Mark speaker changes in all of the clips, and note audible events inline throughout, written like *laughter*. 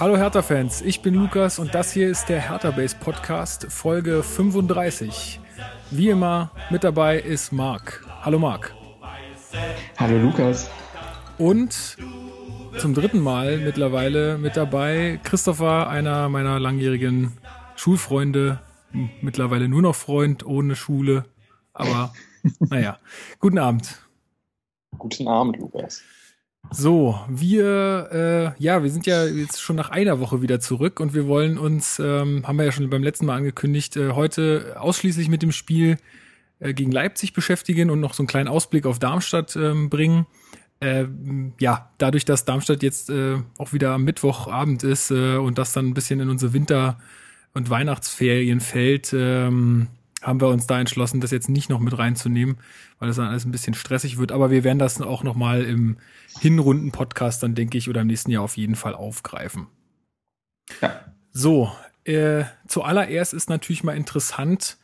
Speaker 1: Hallo Hertha-Fans, ich bin Lukas und das hier ist der Hertha Base Podcast, Folge 35. Wie immer mit dabei ist Marc. Hallo Marc.
Speaker 2: Hallo Lukas.
Speaker 1: Und zum dritten Mal mittlerweile mit dabei Christopher, einer meiner langjährigen Schulfreunde, mittlerweile nur noch Freund ohne Schule. Aber *laughs* naja, guten Abend.
Speaker 2: Guten Abend, Lukas.
Speaker 1: So, wir, äh, ja, wir sind ja jetzt schon nach einer Woche wieder zurück und wir wollen uns, ähm, haben wir ja schon beim letzten Mal angekündigt, äh, heute ausschließlich mit dem Spiel äh, gegen Leipzig beschäftigen und noch so einen kleinen Ausblick auf Darmstadt ähm, bringen. Äh, ja, dadurch, dass Darmstadt jetzt äh, auch wieder am Mittwochabend ist äh, und das dann ein bisschen in unsere Winter- und Weihnachtsferien fällt, ähm, haben wir uns da entschlossen, das jetzt nicht noch mit reinzunehmen, weil das dann alles ein bisschen stressig wird. Aber wir werden das auch noch mal im Hinrunden-Podcast dann, denke ich, oder im nächsten Jahr auf jeden Fall aufgreifen. Ja. So, äh, zuallererst ist natürlich mal interessant,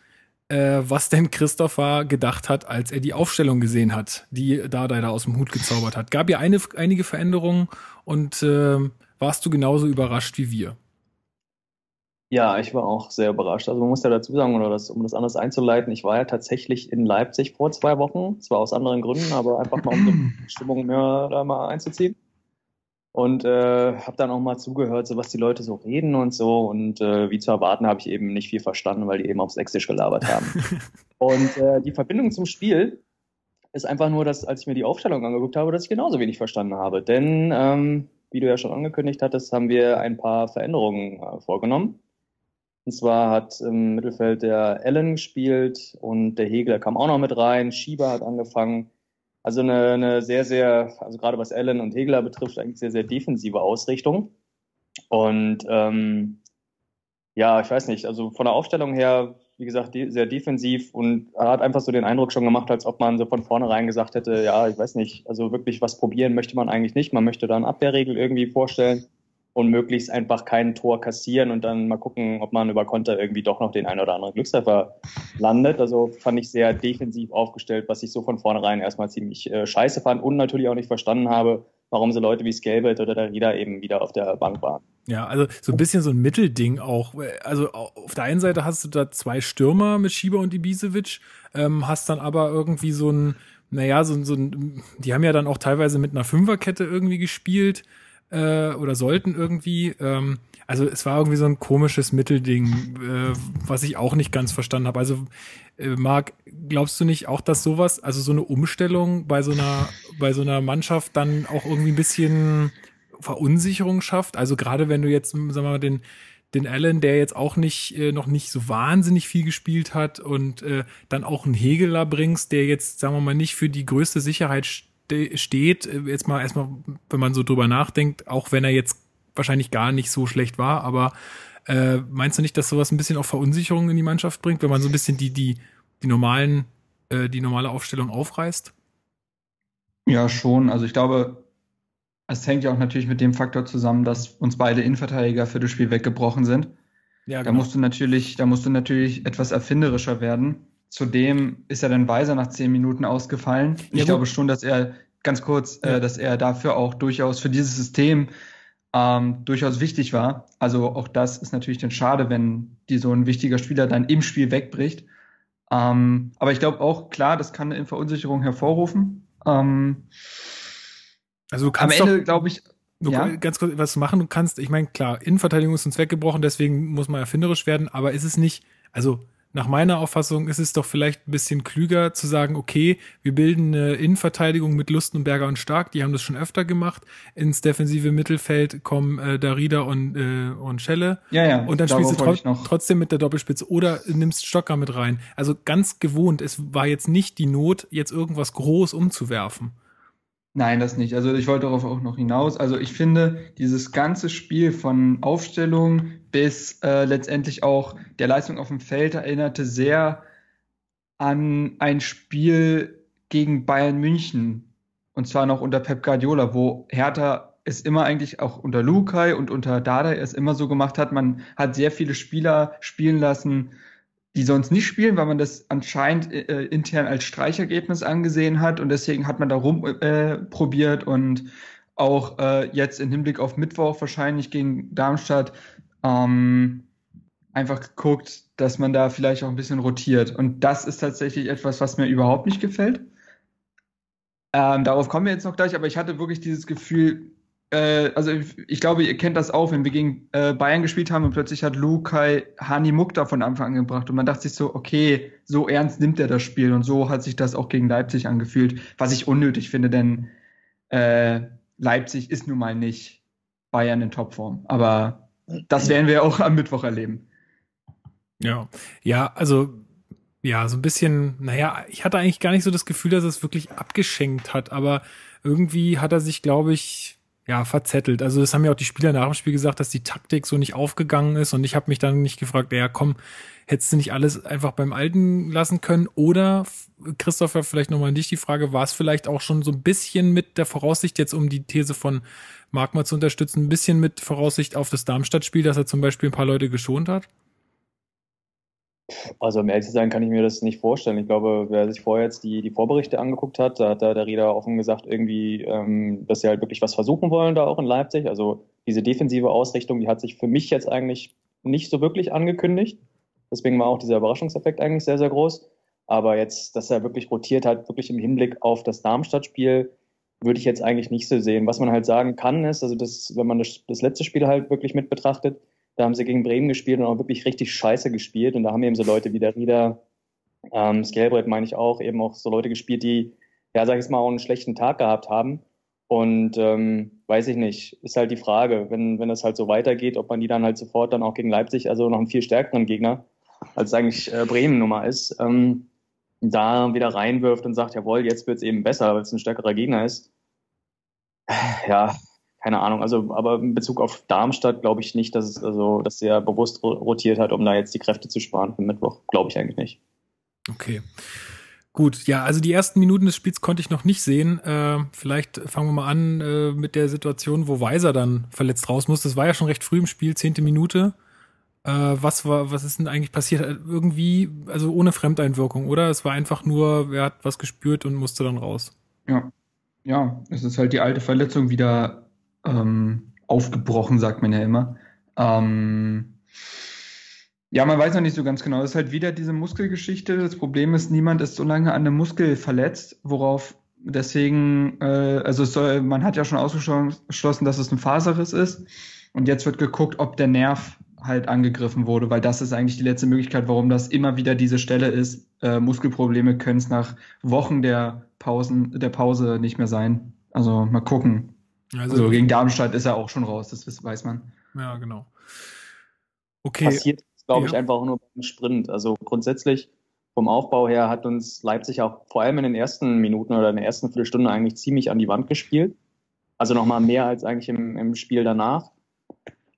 Speaker 1: äh, was denn Christopher gedacht hat, als er die Aufstellung gesehen hat, die Dardai da aus dem Hut gezaubert hat. Gab ja eine, einige Veränderungen und äh, warst du genauso überrascht wie wir?
Speaker 2: Ja, ich war auch sehr überrascht. Also man muss ja dazu sagen, oder das, um das anders einzuleiten, ich war ja tatsächlich in Leipzig vor zwei Wochen, zwar aus anderen Gründen, aber einfach mal um die *laughs* Stimmung mehr da mal einzuziehen. Und äh, habe dann auch mal zugehört, so was die Leute so reden und so. Und äh, wie zu erwarten, habe ich eben nicht viel verstanden, weil die eben auf Sächsisch gelabert haben. *laughs* und äh, die Verbindung zum Spiel ist einfach nur, dass als ich mir die Aufstellung angeguckt habe, dass ich genauso wenig verstanden habe. Denn, ähm, wie du ja schon angekündigt hattest, haben wir ein paar Veränderungen äh, vorgenommen. Und zwar hat im Mittelfeld der Allen gespielt und der Hegler kam auch noch mit rein. Schieber hat angefangen. Also eine, eine sehr, sehr, also gerade was Allen und Hegler betrifft, eigentlich sehr, sehr defensive Ausrichtung. Und ähm, ja, ich weiß nicht, also von der Aufstellung her, wie gesagt, de sehr defensiv und hat einfach so den Eindruck schon gemacht, als ob man so von vornherein gesagt hätte, ja, ich weiß nicht, also wirklich was probieren möchte man eigentlich nicht. Man möchte da eine Abwehrregel irgendwie vorstellen und möglichst einfach kein Tor kassieren und dann mal gucken, ob man über Konter irgendwie doch noch den einen oder anderen Glückstreffer landet. Also fand ich sehr defensiv aufgestellt, was ich so von vornherein erstmal ziemlich äh, scheiße fand und natürlich auch nicht verstanden habe, warum so Leute wie Skelbert oder der Rieder eben wieder auf der Bank waren.
Speaker 1: Ja, also so ein bisschen so ein Mittelding auch. Also auf der einen Seite hast du da zwei Stürmer mit Schieber und Ibisevic, ähm, hast dann aber irgendwie so ein, naja, so, so ein, die haben ja dann auch teilweise mit einer Fünferkette irgendwie gespielt äh, oder sollten irgendwie. Ähm, also es war irgendwie so ein komisches Mittelding, äh, was ich auch nicht ganz verstanden habe. Also äh, Marc, glaubst du nicht auch, dass sowas, also so eine Umstellung bei so einer bei so einer Mannschaft dann auch irgendwie ein bisschen Verunsicherung schafft? Also gerade wenn du jetzt, sagen wir mal, den den Allen, der jetzt auch nicht äh, noch nicht so wahnsinnig viel gespielt hat und äh, dann auch einen Hegeler bringst, der jetzt, sagen wir mal, nicht für die größte Sicherheit steht, äh, jetzt mal erstmal, wenn man so drüber nachdenkt, auch wenn er jetzt wahrscheinlich gar nicht so schlecht war, aber äh, meinst du nicht, dass sowas ein bisschen auch Verunsicherung in die Mannschaft bringt, wenn man so ein bisschen die, die, die normalen, äh, die normale Aufstellung aufreißt?
Speaker 3: Ja, schon. Also ich glaube, es hängt ja auch natürlich mit dem Faktor zusammen, dass uns beide Innenverteidiger für das Spiel weggebrochen sind. Ja, genau. Da musst du natürlich, da musst du natürlich etwas erfinderischer werden. Zudem ist er dann Weiser nach zehn Minuten ausgefallen. Ja, ich glaube schon, dass er, ganz kurz, äh, ja. äh, dass er dafür auch durchaus für dieses System ähm, durchaus wichtig war. Also auch das ist natürlich dann schade, wenn die so ein wichtiger Spieler dann im Spiel wegbricht. Ähm, aber ich glaube auch, klar, das kann eine Verunsicherung hervorrufen. Ähm,
Speaker 1: also du kannst am Ende, glaube ich, Du ja? ganz kurz was machen du kannst. Ich meine, klar, Innenverteidigung ist uns weggebrochen, deswegen muss man erfinderisch werden, aber ist es nicht, also nach meiner Auffassung ist es doch vielleicht ein bisschen klüger zu sagen, okay, wir bilden eine Innenverteidigung mit Lustenberger und Stark, die haben das schon öfter gemacht. Ins defensive Mittelfeld kommen äh, Darida und, äh, und Schelle.
Speaker 3: Ja, ja.
Speaker 1: Und dann spielst du tro trotzdem mit der Doppelspitze oder nimmst Stocker mit rein. Also ganz gewohnt, es war jetzt nicht die Not, jetzt irgendwas groß umzuwerfen.
Speaker 3: Nein, das nicht. Also ich wollte darauf auch noch hinaus. Also ich finde, dieses ganze Spiel von Aufstellung bis äh, letztendlich auch der Leistung auf dem Feld erinnerte sehr an ein Spiel gegen Bayern München. Und zwar noch unter Pep Guardiola, wo Hertha es immer eigentlich auch unter Lukai und unter Dada es immer so gemacht hat. Man hat sehr viele Spieler spielen lassen, die sonst nicht spielen, weil man das anscheinend äh, intern als Streichergebnis angesehen hat und deswegen hat man da rum äh, und auch äh, jetzt im Hinblick auf Mittwoch wahrscheinlich gegen Darmstadt ähm, einfach geguckt, dass man da vielleicht auch ein bisschen rotiert. Und das ist tatsächlich etwas, was mir überhaupt nicht gefällt. Ähm, darauf kommen wir jetzt noch gleich, aber ich hatte wirklich dieses Gefühl, äh, also ich, ich, glaube, ihr kennt das auch, wenn wir gegen äh, Bayern gespielt haben und plötzlich hat Lukai Hani Mukta von Anfang an gebracht und man dachte sich so, okay, so ernst nimmt er das Spiel und so hat sich das auch gegen Leipzig angefühlt, was ich unnötig finde, denn äh, Leipzig ist nun mal nicht Bayern in Topform. Aber das werden wir auch am Mittwoch erleben.
Speaker 1: Ja, ja, also ja, so ein bisschen, naja, ich hatte eigentlich gar nicht so das Gefühl, dass er es wirklich abgeschenkt hat, aber irgendwie hat er sich, glaube ich, ja, verzettelt. Also das haben ja auch die Spieler nach dem Spiel gesagt, dass die Taktik so nicht aufgegangen ist und ich habe mich dann nicht gefragt, ja komm, hättest du nicht alles einfach beim Alten lassen können? Oder, Christopher, vielleicht nochmal an dich die Frage, war es vielleicht auch schon so ein bisschen mit der Voraussicht, jetzt um die These von Mark mal zu unterstützen, ein bisschen mit Voraussicht auf das Darmstadt-Spiel, dass er zum Beispiel ein paar Leute geschont hat?
Speaker 2: Also um ehrlich zu sein, kann ich mir das nicht vorstellen. Ich glaube, wer sich vorher jetzt die, die Vorberichte angeguckt hat, da hat da der Rieder offen gesagt, irgendwie, ähm, dass sie halt wirklich was versuchen wollen da auch in Leipzig. Also diese defensive Ausrichtung, die hat sich für mich jetzt eigentlich nicht so wirklich angekündigt. Deswegen war auch dieser Überraschungseffekt eigentlich sehr, sehr groß. Aber jetzt, dass er wirklich rotiert hat, wirklich im Hinblick auf das Darmstadt-Spiel, würde ich jetzt eigentlich nicht so sehen. Was man halt sagen kann, ist, also das, wenn man das, das letzte Spiel halt wirklich mit betrachtet, da haben sie gegen Bremen gespielt und auch wirklich richtig scheiße gespielt. Und da haben eben so Leute wie der Rieder, ähm, Skelbrett meine ich auch, eben auch so Leute gespielt, die, ja, sag ich mal, auch einen schlechten Tag gehabt haben. Und ähm, weiß ich nicht, ist halt die Frage, wenn, wenn das halt so weitergeht, ob man die dann halt sofort dann auch gegen Leipzig, also noch einen viel stärkeren Gegner, als eigentlich äh, Bremen Nummer ist, ähm, da wieder reinwirft und sagt, jawohl, jetzt wird's eben besser, weil es ein stärkerer Gegner ist. Ja, keine Ahnung. Also, aber in Bezug auf Darmstadt glaube ich nicht, dass es also, dass er bewusst rotiert hat, um da jetzt die Kräfte zu sparen für Mittwoch. Glaube ich eigentlich nicht.
Speaker 1: Okay. Gut, ja, also die ersten Minuten des Spiels konnte ich noch nicht sehen. Äh, vielleicht fangen wir mal an äh, mit der Situation, wo Weiser dann verletzt raus muss. Das war ja schon recht früh im Spiel, zehnte Minute. Äh, was war, was ist denn eigentlich passiert? Irgendwie, also ohne Fremdeinwirkung, oder? Es war einfach nur, er hat was gespürt und musste dann raus.
Speaker 3: Ja, ja, es ist halt die alte Verletzung wieder ähm, aufgebrochen, sagt man ja immer. Ähm, ja, man weiß noch nicht so ganz genau. Es ist halt wieder diese Muskelgeschichte. Das Problem ist, niemand ist so lange an einem Muskel verletzt, worauf deswegen, äh, also soll, man hat ja schon ausgeschlossen, dass es ein Faserriss ist. Und jetzt wird geguckt, ob der Nerv halt angegriffen wurde, weil das ist eigentlich die letzte Möglichkeit, warum das immer wieder diese Stelle ist. Äh, Muskelprobleme können es nach Wochen der Pausen, der Pause nicht mehr sein. Also mal gucken. Also, also, gegen Darmstadt ist er auch schon raus, das weiß man.
Speaker 1: Ja, genau.
Speaker 2: Okay. Passiert, glaube ich, einfach nur beim Sprint. Also grundsätzlich vom Aufbau her hat uns Leipzig auch vor allem in den ersten Minuten oder in der ersten Viertelstunde eigentlich ziemlich an die Wand gespielt. Also nochmal mehr als eigentlich im, im Spiel danach.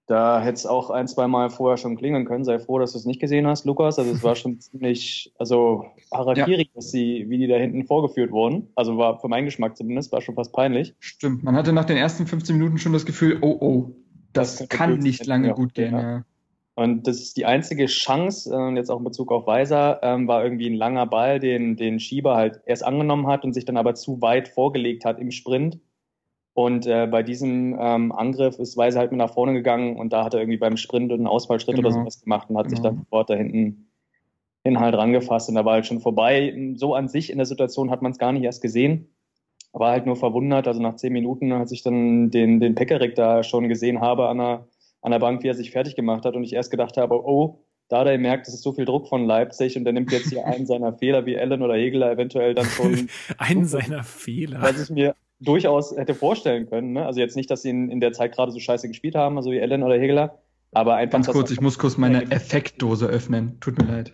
Speaker 2: Da hätte es auch ein, zwei Mal vorher schon klingeln können. Sei froh, dass du es nicht gesehen hast, Lukas. Also es war schon *laughs* ziemlich, also Harakiri, ja. dass sie, wie die da hinten vorgeführt wurden. Also war für meinen Geschmack zumindest, war schon fast peinlich.
Speaker 3: Stimmt. Man hatte nach den ersten 15 Minuten schon das Gefühl, oh oh, das, das kann nicht lange gut gehen. Ja.
Speaker 2: Und das ist die einzige Chance, äh, jetzt auch in Bezug auf Weiser, ähm, war irgendwie ein langer Ball, den, den Schieber halt erst angenommen hat und sich dann aber zu weit vorgelegt hat im Sprint und äh, bei diesem ähm, Angriff ist Weise halt mit nach vorne gegangen und da hat er irgendwie beim Sprint einen Ausfallschritt genau. oder sowas gemacht und hat genau. sich dann sofort da hinten hin halt rangefasst und da war halt schon vorbei. So an sich in der Situation hat man es gar nicht erst gesehen. War halt nur verwundert, also nach zehn Minuten, als ich dann den, den Pekarik da schon gesehen habe an der, an der Bank, wie er sich fertig gemacht hat und ich erst gedacht habe, oh, da hat er merkt, es ist so viel Druck von Leipzig und der nimmt jetzt hier einen seiner Fehler wie Allen oder Hegeler eventuell dann schon. *laughs*
Speaker 1: einen seiner Fehler.
Speaker 2: Was ich mir durchaus hätte vorstellen können. Ne? Also jetzt nicht, dass sie in, in der Zeit gerade so scheiße gespielt haben, also wie Ellen oder Hegeler, aber einfach.
Speaker 3: Ganz kurz, ich muss kurz meine Effektdose öffnen. Tut mir leid.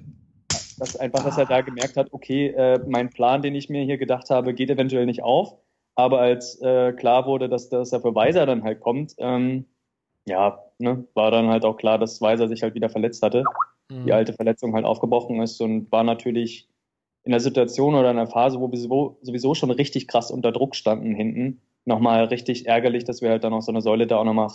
Speaker 2: Das einfach, dass er da gemerkt hat, okay, äh, mein Plan, den ich mir hier gedacht habe, geht eventuell nicht auf. Aber als äh, klar wurde, dass, dass er für Weiser dann halt kommt, ähm, ja, ne, war dann halt auch klar, dass Weiser sich halt wieder verletzt hatte. Mhm. Die alte Verletzung halt aufgebrochen ist und war natürlich in der Situation oder in der Phase, wo wir sowieso schon richtig krass unter Druck standen hinten, nochmal richtig ärgerlich, dass wir halt dann noch so eine Säule da auch nochmal,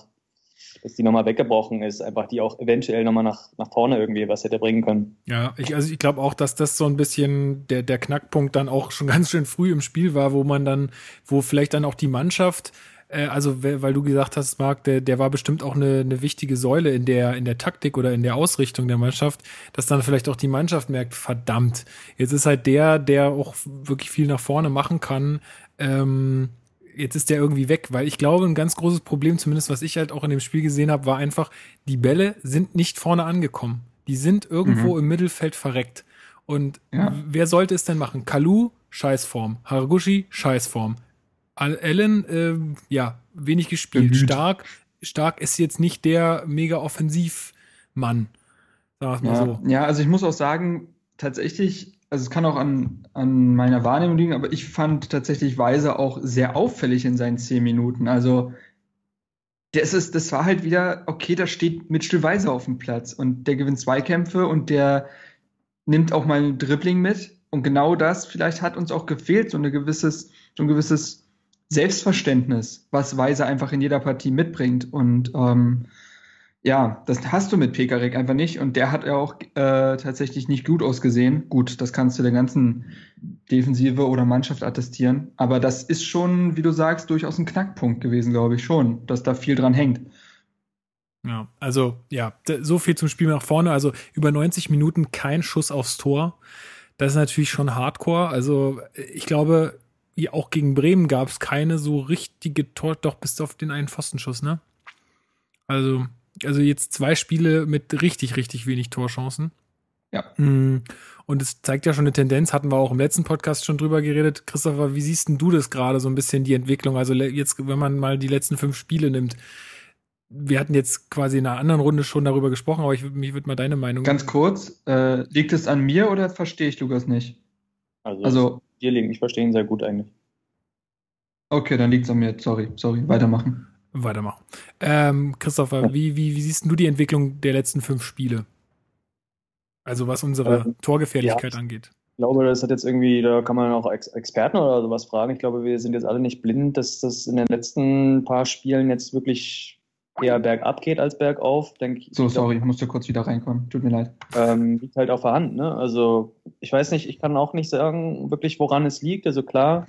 Speaker 2: dass die nochmal weggebrochen ist, einfach die auch eventuell nochmal nach, nach vorne irgendwie was hätte bringen können.
Speaker 1: Ja, ich, also ich glaube auch, dass das so ein bisschen der, der Knackpunkt dann auch schon *laughs* ganz schön früh im Spiel war, wo man dann, wo vielleicht dann auch die Mannschaft also weil du gesagt hast, Marc, der, der war bestimmt auch eine, eine wichtige Säule in der, in der Taktik oder in der Ausrichtung der Mannschaft, dass dann vielleicht auch die Mannschaft merkt, verdammt, jetzt ist halt der, der auch wirklich viel nach vorne machen kann, ähm, jetzt ist der irgendwie weg, weil ich glaube, ein ganz großes Problem, zumindest was ich halt auch in dem Spiel gesehen habe, war einfach, die Bälle sind nicht vorne angekommen. Die sind irgendwo mhm. im Mittelfeld verreckt. Und ja. wer sollte es denn machen? Kalu, Scheißform. Haraguchi, Scheißform. Allen, äh, ja, wenig gespielt. Bemüht. Stark, stark ist jetzt nicht der mega Offensivmann.
Speaker 3: Sag mal ja. so. Ja, also ich muss auch sagen, tatsächlich, also es kann auch an, an meiner Wahrnehmung liegen, aber ich fand tatsächlich Weise auch sehr auffällig in seinen zehn Minuten. Also das, ist, das war halt wieder, okay, da steht Mitchell Weiser auf dem Platz und der gewinnt Zweikämpfe und der nimmt auch mal ein Dribbling mit. Und genau das vielleicht hat uns auch gefehlt, so, eine gewisses, so ein gewisses Selbstverständnis, was Weiser einfach in jeder Partie mitbringt. Und ähm, ja, das hast du mit Pekarik einfach nicht. Und der hat ja auch äh, tatsächlich nicht gut ausgesehen. Gut, das kannst du der ganzen Defensive oder Mannschaft attestieren. Aber das ist schon, wie du sagst, durchaus ein Knackpunkt gewesen, glaube ich schon, dass da viel dran hängt.
Speaker 1: Ja, also ja, so viel zum Spiel nach vorne. Also über 90 Minuten kein Schuss aufs Tor. Das ist natürlich schon Hardcore. Also ich glaube, auch gegen Bremen gab es keine so richtige Tor, doch bis auf den einen Pfostenschuss, ne? Also, also jetzt zwei Spiele mit richtig, richtig wenig Torchancen.
Speaker 3: Ja.
Speaker 1: Mm, und es zeigt ja schon eine Tendenz, hatten wir auch im letzten Podcast schon drüber geredet. Christopher, wie siehst denn du das gerade so ein bisschen, die Entwicklung? Also jetzt, wenn man mal die letzten fünf Spiele nimmt, wir hatten jetzt quasi in einer anderen Runde schon darüber gesprochen, aber ich, mich würde mal deine Meinung.
Speaker 3: Ganz kurz, äh, liegt es an mir oder verstehe ich Lukas nicht?
Speaker 2: Also, also dir liegen, ich verstehe ihn sehr gut eigentlich.
Speaker 3: Okay, dann liegt es an mir. Sorry, sorry. Weitermachen.
Speaker 1: Weitermachen. Ähm, Christopher, ja. wie, wie, wie siehst du die Entwicklung der letzten fünf Spiele? Also was unsere ähm, Torgefährlichkeit ja. angeht.
Speaker 2: Ich glaube, das hat jetzt irgendwie, da kann man auch Ex Experten oder sowas fragen. Ich glaube, wir sind jetzt alle nicht blind, dass das in den letzten paar Spielen jetzt wirklich eher bergab geht als bergauf, denke ich.
Speaker 3: So, sorry, ich musste kurz wieder reinkommen. Tut mir leid.
Speaker 2: Ähm, liegt halt auf der Hand, ne? Also, ich weiß nicht, ich kann auch nicht sagen, wirklich, woran es liegt. Also klar,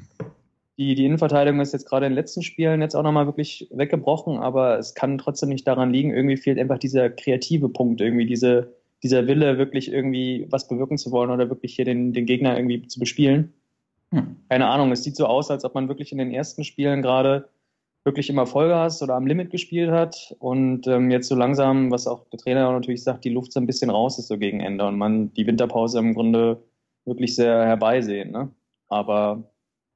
Speaker 2: die, die Innenverteidigung ist jetzt gerade in den letzten Spielen jetzt auch nochmal wirklich weggebrochen, aber es kann trotzdem nicht daran liegen. Irgendwie fehlt einfach dieser kreative Punkt, irgendwie diese, dieser Wille, wirklich irgendwie was bewirken zu wollen oder wirklich hier den, den Gegner irgendwie zu bespielen. Hm. Keine Ahnung, es sieht so aus, als ob man wirklich in den ersten Spielen gerade wirklich immer Vollgas oder am Limit gespielt hat und ähm, jetzt so langsam, was auch der Trainer natürlich sagt, die Luft so ein bisschen raus ist so gegen Ende und man die Winterpause im Grunde wirklich sehr herbeisehen. Ne? Aber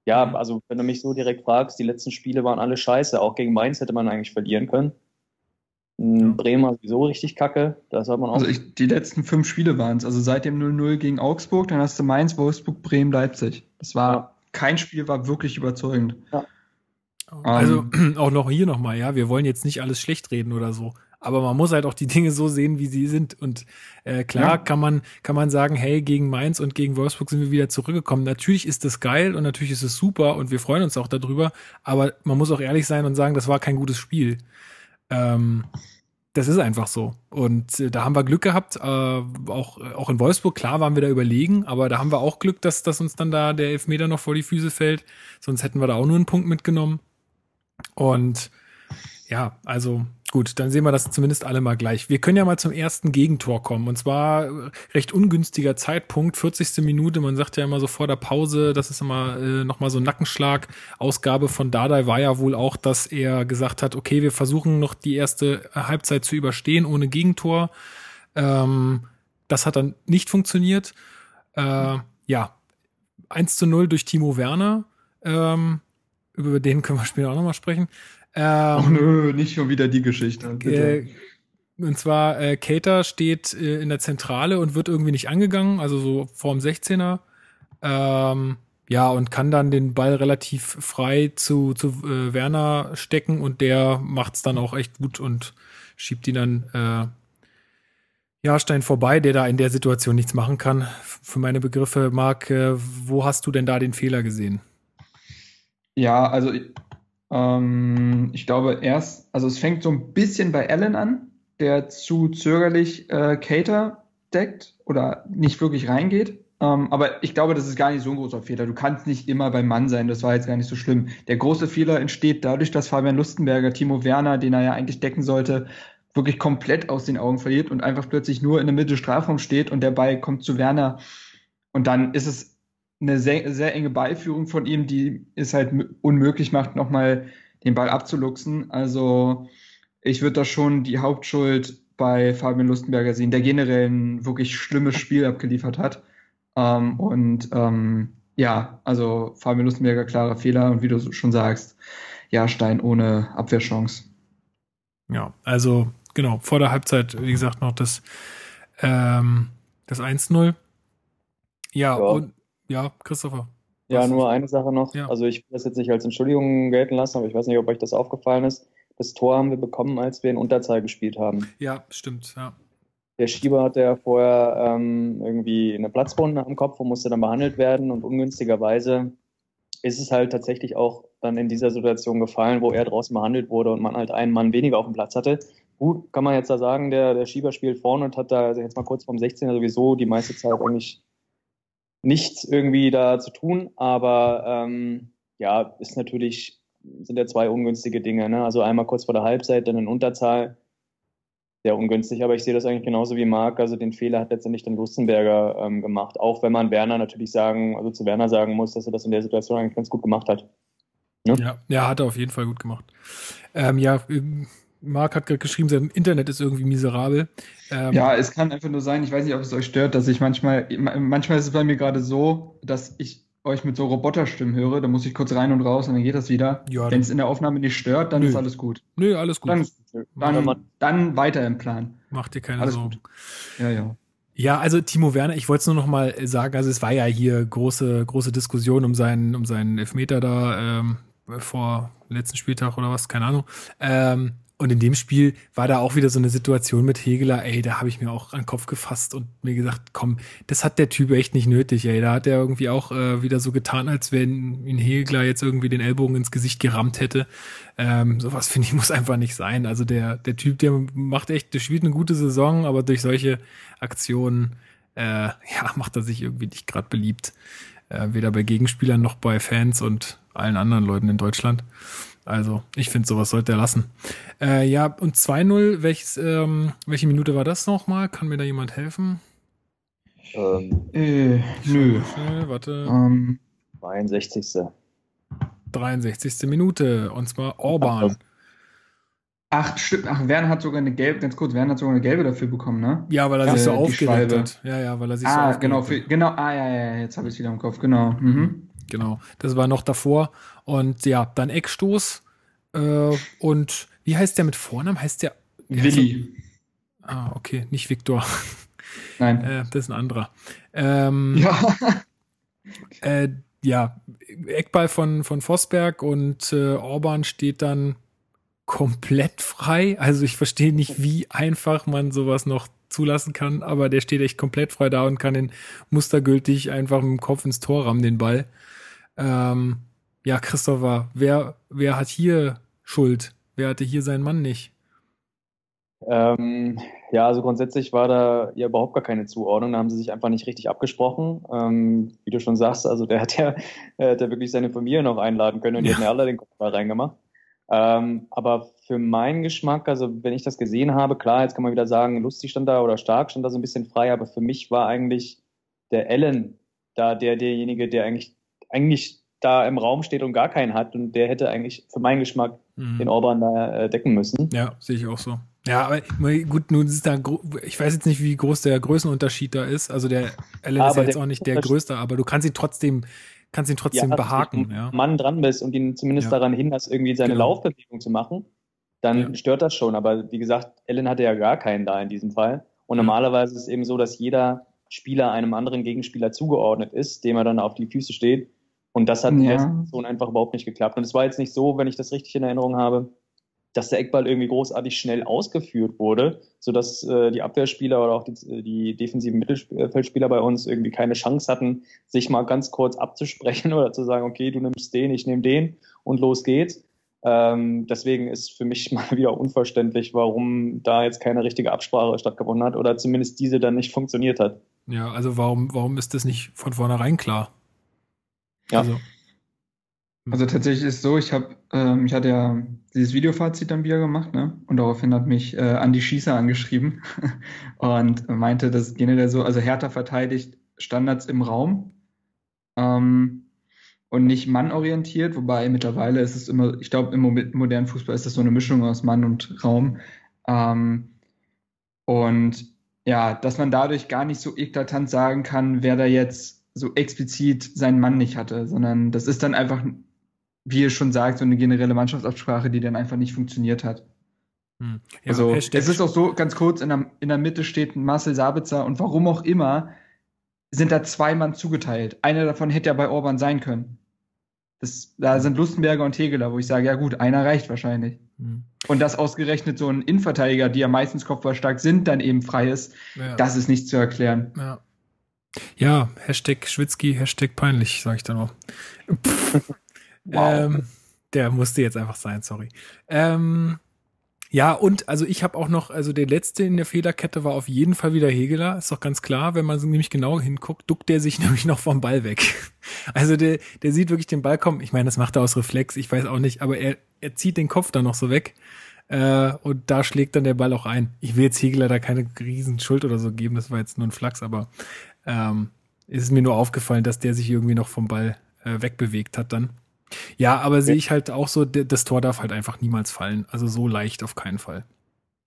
Speaker 2: ja, mhm. also wenn du mich so direkt fragst, die letzten Spiele waren alle scheiße. Auch gegen Mainz hätte man eigentlich verlieren können. Ja. Bremer sowieso richtig kacke. Das hat man auch.
Speaker 3: Also ich, die letzten fünf Spiele waren es. Also seit dem 0-0 gegen Augsburg, dann hast du Mainz, Wolfsburg, Bremen, Leipzig. Das war ja. kein Spiel war wirklich überzeugend. Ja.
Speaker 1: Also ähm. *clears throat* auch noch hier nochmal, ja, wir wollen jetzt nicht alles schlecht reden oder so. Aber man muss halt auch die Dinge so sehen, wie sie sind. Und äh, klar ja. kann man kann man sagen, hey, gegen Mainz und gegen Wolfsburg sind wir wieder zurückgekommen. Natürlich ist das geil und natürlich ist es super und wir freuen uns auch darüber. Aber man muss auch ehrlich sein und sagen, das war kein gutes Spiel. Ähm, das ist einfach so. Und äh, da haben wir Glück gehabt. Äh, auch, auch in Wolfsburg, klar waren wir da überlegen, aber da haben wir auch Glück, dass, dass uns dann da der Elfmeter noch vor die Füße fällt. Sonst hätten wir da auch nur einen Punkt mitgenommen. Und ja, also gut, dann sehen wir das zumindest alle mal gleich. Wir können ja mal zum ersten Gegentor kommen. Und zwar äh, recht ungünstiger Zeitpunkt, 40. Minute. Man sagt ja immer so vor der Pause, das ist immer äh, nochmal so ein Nackenschlag. Ausgabe von Dardai war ja wohl auch, dass er gesagt hat, okay, wir versuchen noch die erste Halbzeit zu überstehen ohne Gegentor. Ähm, das hat dann nicht funktioniert. Äh, ja, 1 zu 0 durch Timo Werner. Ähm, über den können wir später auch nochmal sprechen.
Speaker 3: Ähm, Ach nö, nicht schon wieder die Geschichte.
Speaker 1: Äh, und zwar, äh, Cater steht äh, in der Zentrale und wird irgendwie nicht angegangen, also so vorm 16er. Ähm, ja, und kann dann den Ball relativ frei zu, zu äh, Werner stecken und der macht's dann auch echt gut und schiebt ihn dann äh, Jahrstein vorbei, der da in der Situation nichts machen kann. Für meine Begriffe, Marc, äh, wo hast du denn da den Fehler gesehen?
Speaker 3: Ja, also ähm, ich glaube erst, also es fängt so ein bisschen bei Allen an, der zu zögerlich äh, Cater deckt oder nicht wirklich reingeht. Ähm, aber ich glaube, das ist gar nicht so ein großer Fehler. Du kannst nicht immer beim Mann sein, das war jetzt gar nicht so schlimm. Der große Fehler entsteht dadurch, dass Fabian Lustenberger Timo Werner, den er ja eigentlich decken sollte, wirklich komplett aus den Augen verliert und einfach plötzlich nur in der Mitte Strafraum steht und der Ball kommt zu Werner. Und dann ist es eine sehr, sehr enge Beiführung von ihm, die es halt unmöglich macht, nochmal den Ball abzuluxen. Also ich würde da schon die Hauptschuld bei Fabian Lustenberger sehen, der generell ein wirklich schlimmes Spiel abgeliefert hat. Ähm, und ähm, ja, also Fabian Lustenberger klarer Fehler und wie du schon sagst, ja, Stein ohne Abwehrchance.
Speaker 1: Ja, also genau, vor der Halbzeit, wie gesagt, noch das, ähm, das 1-0. Ja, ja, und ja, Christopher.
Speaker 2: Ja, nur eine Sache noch. Ja. Also ich will das jetzt nicht als Entschuldigung gelten lassen, aber ich weiß nicht, ob euch das aufgefallen ist. Das Tor haben wir bekommen, als wir in Unterzahl gespielt haben.
Speaker 1: Ja, stimmt, ja.
Speaker 2: Der Schieber hatte ja vorher ähm, irgendwie eine Platzwunde am Kopf und musste dann behandelt werden und ungünstigerweise ist es halt tatsächlich auch dann in dieser Situation gefallen, wo er draußen behandelt wurde und man halt einen Mann weniger auf dem Platz hatte. Gut, kann man jetzt da sagen, der, der Schieber spielt vorne und hat da also jetzt mal kurz vom 16er sowieso die meiste Zeit eigentlich nichts irgendwie da zu tun, aber ähm, ja, ist natürlich, sind ja zwei ungünstige Dinge. Ne? Also einmal kurz vor der Halbzeit, dann in Unterzahl. Sehr ungünstig, aber ich sehe das eigentlich genauso wie Marc. Also den Fehler hat letztendlich dann Lustenberger ähm, gemacht. Auch wenn man Werner natürlich sagen, also zu Werner sagen muss, dass er das in der Situation eigentlich ganz gut gemacht hat.
Speaker 1: Ne? Ja, ja, hat er auf jeden Fall gut gemacht. Ähm, ja, Marc hat gerade geschrieben, sein Internet ist irgendwie miserabel.
Speaker 3: Ähm, ja, es kann einfach nur sein, ich weiß nicht, ob es euch stört, dass ich manchmal, manchmal ist es bei mir gerade so, dass ich euch mit so Roboterstimmen höre, da muss ich kurz rein und raus und dann geht das wieder. Ja, Wenn es in der Aufnahme nicht stört, dann nö. ist alles gut.
Speaker 1: Nö, alles gut.
Speaker 3: Dann, dann, dann weiter im Plan.
Speaker 1: Macht dir keine alles Sorgen. Gut. Ja, ja. Ja, also Timo Werner, ich wollte es nur noch mal sagen, also es war ja hier große, große Diskussion um seinen, um seinen Elfmeter da ähm, vor letzten Spieltag oder was, keine Ahnung. Ähm, und in dem Spiel war da auch wieder so eine Situation mit Hegeler, ey, da habe ich mir auch an den Kopf gefasst und mir gesagt, komm, das hat der Typ echt nicht nötig, ey. Da hat er irgendwie auch äh, wieder so getan, als wenn ihn Hegeler jetzt irgendwie den Ellbogen ins Gesicht gerammt hätte. Ähm, sowas finde ich *laughs* muss einfach nicht sein. Also der, der Typ, der macht echt, der spielt eine gute Saison, aber durch solche Aktionen, äh, ja, *laughs* macht er sich irgendwie nicht gerade beliebt. Äh, weder bei Gegenspielern noch bei Fans und allen anderen Leuten in Deutschland. Also, ich finde, sowas sollte er lassen. Äh, ja, und 2-0, welches, ähm, welche Minute war das nochmal? Kann mir da jemand helfen?
Speaker 3: Ähm, äh, nö.
Speaker 1: Schnell, warte.
Speaker 2: Ähm, 63.
Speaker 1: 63. Minute, und zwar Orban.
Speaker 3: Ach, stimmt. Ach, Werner hat sogar eine gelbe, ganz kurz, Werner hat sogar eine gelbe dafür bekommen, ne?
Speaker 1: Ja, weil er sich so aufgeregt hat. Ja, ja, weil er sich
Speaker 3: ah,
Speaker 1: so
Speaker 3: genau, für, genau, ah, ja, ja, jetzt habe ich es wieder im Kopf, genau. Mhm.
Speaker 1: Genau, das war noch davor. Und ja, dann Eckstoß. Äh, und wie heißt der mit Vornamen? Heißt der?
Speaker 3: Willi.
Speaker 1: Ah, okay, nicht Viktor. *laughs*
Speaker 3: Nein.
Speaker 1: Äh, das ist ein anderer. Ähm,
Speaker 3: ja. *laughs*
Speaker 1: Äh, ja, Eckball von, von Vosberg und äh, Orban steht dann komplett frei. Also ich verstehe nicht, wie einfach man sowas noch zulassen kann, aber der steht echt komplett frei da und kann den mustergültig einfach mit dem Kopf ins Tor rammen, den Ball. Ähm, ja, Christopher, wer, wer hat hier Schuld? Wer hatte hier seinen Mann nicht?
Speaker 2: Ähm, ja, also grundsätzlich war da ja überhaupt gar keine Zuordnung. Da haben sie sich einfach nicht richtig abgesprochen. Ähm, wie du schon sagst, also der *laughs* hat ja, der hat ja wirklich seine Familie noch einladen können und ja. die haben ja alle den Kopf da reingemacht. Ähm, aber für meinen Geschmack, also wenn ich das gesehen habe, klar, jetzt kann man wieder sagen, lustig stand da oder stark stand da so ein bisschen frei, aber für mich war eigentlich der Allen da der derjenige, der eigentlich eigentlich da im Raum steht und gar keinen hat und der hätte eigentlich für meinen Geschmack mhm. den Orban da äh, decken müssen.
Speaker 1: Ja, sehe ich auch so. Ja, aber gut, nun ist da, ich weiß jetzt nicht, wie groß der Größenunterschied da ist. Also der Allen ist ja jetzt auch nicht der größte, aber du kannst ihn trotzdem, kannst ihn trotzdem ja, behaken.
Speaker 2: Wenn ja. Mann dran bist und ihn zumindest ja. daran hinderst, irgendwie seine genau. Laufbewegung zu machen, dann stört das schon. Aber wie gesagt, Allen hatte ja gar keinen da in diesem Fall. Und normalerweise ist es eben so, dass jeder Spieler einem anderen Gegenspieler zugeordnet ist, dem er dann auf die Füße steht. Und das hat in der Situation einfach überhaupt nicht geklappt. Und es war jetzt nicht so, wenn ich das richtig in Erinnerung habe, dass der Eckball irgendwie großartig schnell ausgeführt wurde, sodass äh, die Abwehrspieler oder auch die, die defensiven Mittelfeldspieler bei uns irgendwie keine Chance hatten, sich mal ganz kurz abzusprechen *laughs* oder zu sagen, okay, du nimmst den, ich nehme den und los geht's. Ähm, deswegen ist für mich *laughs* mal wieder unverständlich, warum da jetzt keine richtige Absprache stattgefunden hat oder zumindest diese dann nicht funktioniert hat.
Speaker 1: Ja, also warum, warum ist das nicht von vornherein klar?
Speaker 3: Ja. Also, also tatsächlich ist es so, ich habe, ähm, ich hatte ja dieses Videofazit am Bier gemacht, ne? Und daraufhin hat mich äh, Andi Schießer angeschrieben *laughs* und meinte, dass generell so, also Hertha verteidigt Standards im Raum ähm, und nicht mannorientiert, wobei mittlerweile ist es immer, ich glaube, im modernen Fußball ist das so eine Mischung aus Mann und Raum. Ähm, und ja, dass man dadurch gar nicht so eklatant sagen kann, wer da jetzt so explizit seinen Mann nicht hatte, sondern das ist dann einfach, wie ihr schon sagt, so eine generelle Mannschaftsabsprache, die dann einfach nicht funktioniert hat. Hm. Ja, also es ist auch so, ganz kurz, in der, in der Mitte steht Marcel Sabitzer und warum auch immer sind da zwei Mann zugeteilt. Einer davon hätte ja bei Orban sein können. Das, da sind Lustenberger und Tegeler, wo ich sage, ja gut, einer reicht wahrscheinlich. Mhm. Und dass ausgerechnet so ein Innenverteidiger, die ja meistens kopfballstark sind, dann eben frei ist, ja. das ist nicht zu erklären.
Speaker 1: Ja. Ja, Hashtag Schwitzki, Hashtag peinlich, sage ich dann auch. *laughs* wow. ähm, der musste jetzt einfach sein, sorry. Ähm, ja, und also ich habe auch noch, also der letzte in der Fehlerkette war auf jeden Fall wieder Hegeler, ist doch ganz klar, wenn man nämlich genau hinguckt, duckt der sich *laughs* nämlich noch vom Ball weg. Also der, der sieht wirklich den Ball kommen. Ich meine, das macht er aus Reflex, ich weiß auch nicht, aber er, er zieht den Kopf dann noch so weg. Äh, und da schlägt dann der Ball auch ein. Ich will jetzt Hegeler da keine Riesenschuld oder so geben, das war jetzt nur ein Flachs, aber ähm, ist mir nur aufgefallen, dass der sich irgendwie noch vom Ball äh, wegbewegt hat dann. Ja, aber ja. sehe ich halt auch so, das Tor darf halt einfach niemals fallen. Also so leicht auf keinen Fall.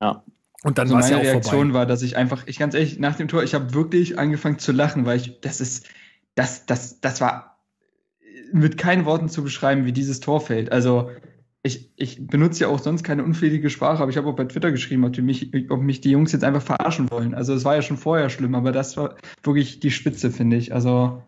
Speaker 3: Ja. Und dann also war es ja auch Reaktion vorbei. war, dass ich einfach, ich ganz ehrlich, nach dem Tor, ich habe wirklich angefangen zu lachen, weil ich, das ist, das, das, das war mit keinen Worten zu beschreiben, wie dieses Tor fällt. Also ich, ich benutze ja auch sonst keine unfähige Sprache, aber ich habe auch bei Twitter geschrieben, ob, die mich, ob mich die Jungs jetzt einfach verarschen wollen. Also es war ja schon vorher schlimm, aber das war wirklich die Spitze, finde ich. Also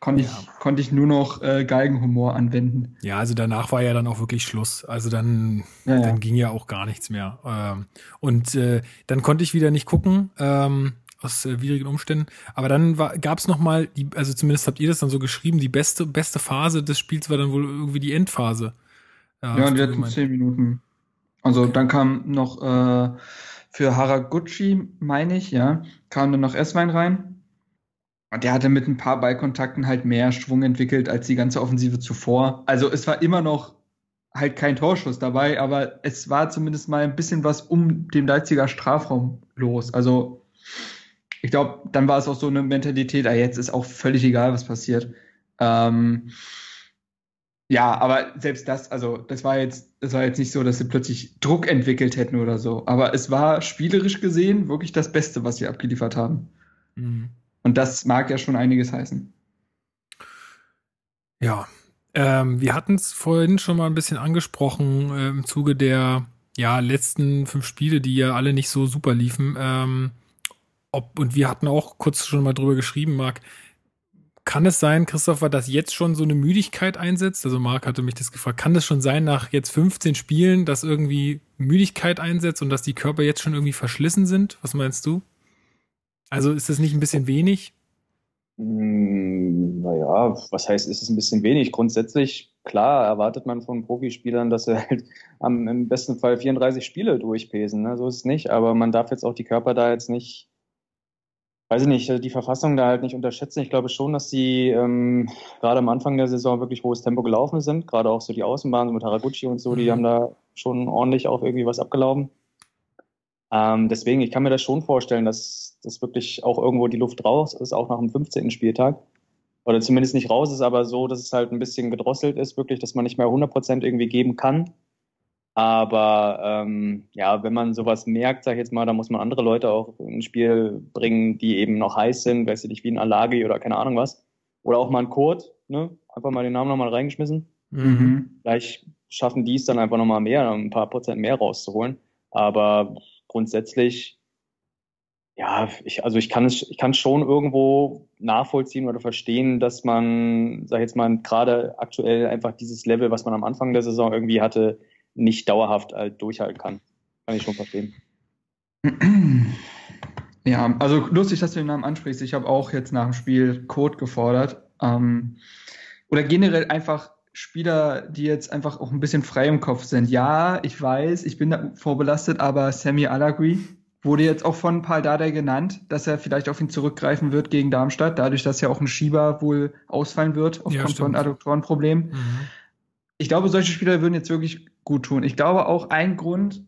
Speaker 3: konnte ich, ja. konnte ich nur noch äh, Geigenhumor anwenden.
Speaker 1: Ja, also danach war ja dann auch wirklich Schluss. Also dann, ja, dann ging ja auch gar nichts mehr. Ähm, und äh, dann konnte ich wieder nicht gucken. Ähm, aus äh, widrigen Umständen. Aber dann gab es nochmal, also zumindest habt ihr das dann so geschrieben, die beste, beste Phase des Spiels war dann wohl irgendwie die Endphase.
Speaker 3: Ja, ja die hatten zehn Minuten. Also okay. dann kam noch äh, für Haraguchi, meine ich, ja, kam dann noch Esswein rein. Und der hatte mit ein paar Ballkontakten halt mehr Schwung entwickelt als die ganze Offensive zuvor. Also es war immer noch halt kein Torschuss dabei, aber es war zumindest mal ein bisschen was um den Leipziger Strafraum los. Also ich glaube, dann war es auch so eine Mentalität, ah, jetzt ist auch völlig egal, was passiert. Ähm, ja, aber selbst das, also das war jetzt, das war jetzt nicht so, dass sie plötzlich Druck entwickelt hätten oder so. Aber es war spielerisch gesehen wirklich das Beste, was sie abgeliefert haben. Mhm. Und das mag ja schon einiges heißen.
Speaker 1: Ja, ähm, wir hatten es vorhin schon mal ein bisschen angesprochen äh, im Zuge der ja, letzten fünf Spiele, die ja alle nicht so super liefen. Ähm, ob, und wir hatten auch kurz schon mal drüber geschrieben, Marc. Kann es sein, Christopher, dass jetzt schon so eine Müdigkeit einsetzt? Also Marc hatte mich das gefragt. Kann das schon sein, nach jetzt 15 Spielen, dass irgendwie Müdigkeit einsetzt und dass die Körper jetzt schon irgendwie verschlissen sind? Was meinst du? Also ist das nicht ein bisschen wenig?
Speaker 2: Hm, naja, was heißt, ist es ein bisschen wenig? Grundsätzlich, klar, erwartet man von Profispielern, dass sie halt am, im besten Fall 34 Spiele durchpesen. Ne? So ist es nicht. Aber man darf jetzt auch die Körper da jetzt nicht, weiß ich nicht, die Verfassung da halt nicht unterschätzen. Ich glaube schon, dass sie ähm, gerade am Anfang der Saison wirklich hohes Tempo gelaufen sind. Gerade auch so die Außenbahnen so mit Haraguchi und so, die mhm. haben da schon ordentlich auch irgendwie was abgelaufen. Ähm, deswegen, ich kann mir das schon vorstellen, dass das wirklich auch irgendwo die Luft raus ist, auch nach dem 15. Spieltag. Oder zumindest nicht raus ist, aber so, dass es halt ein bisschen gedrosselt ist, wirklich, dass man nicht mehr 100% irgendwie geben kann. Aber ähm, ja, wenn man sowas merkt, sag ich jetzt mal, da muss man andere Leute auch ins Spiel bringen, die eben noch heiß sind, weißt du nicht, wie ein Alagi oder keine Ahnung was. Oder auch mal ein Kurt, ne? Einfach mal den Namen nochmal reingeschmissen. Mhm. Vielleicht schaffen die es dann einfach nochmal mehr, ein paar Prozent mehr rauszuholen. Aber grundsätzlich, ja, ich, also ich kann es, ich kann schon irgendwo nachvollziehen oder verstehen, dass man, sag ich jetzt mal, gerade aktuell einfach dieses Level, was man am Anfang der Saison irgendwie hatte, nicht dauerhaft halt durchhalten kann. Kann ich schon verstehen. *clears throat*
Speaker 3: Ja, also lustig, dass du den Namen ansprichst. Ich habe auch jetzt nach dem Spiel Code gefordert. Ähm, oder generell einfach Spieler, die jetzt einfach auch ein bisschen frei im Kopf sind. Ja, ich weiß, ich bin da vorbelastet, aber Sammy Alagui Wurde jetzt auch von Paul Dardai genannt, dass er vielleicht auf ihn zurückgreifen wird gegen Darmstadt, dadurch, dass ja auch ein Schieber wohl ausfallen wird aufgrund ja, von Adduktorenproblemen. Mhm. Ich glaube, solche Spieler würden jetzt wirklich gut tun. Ich glaube auch ein Grund,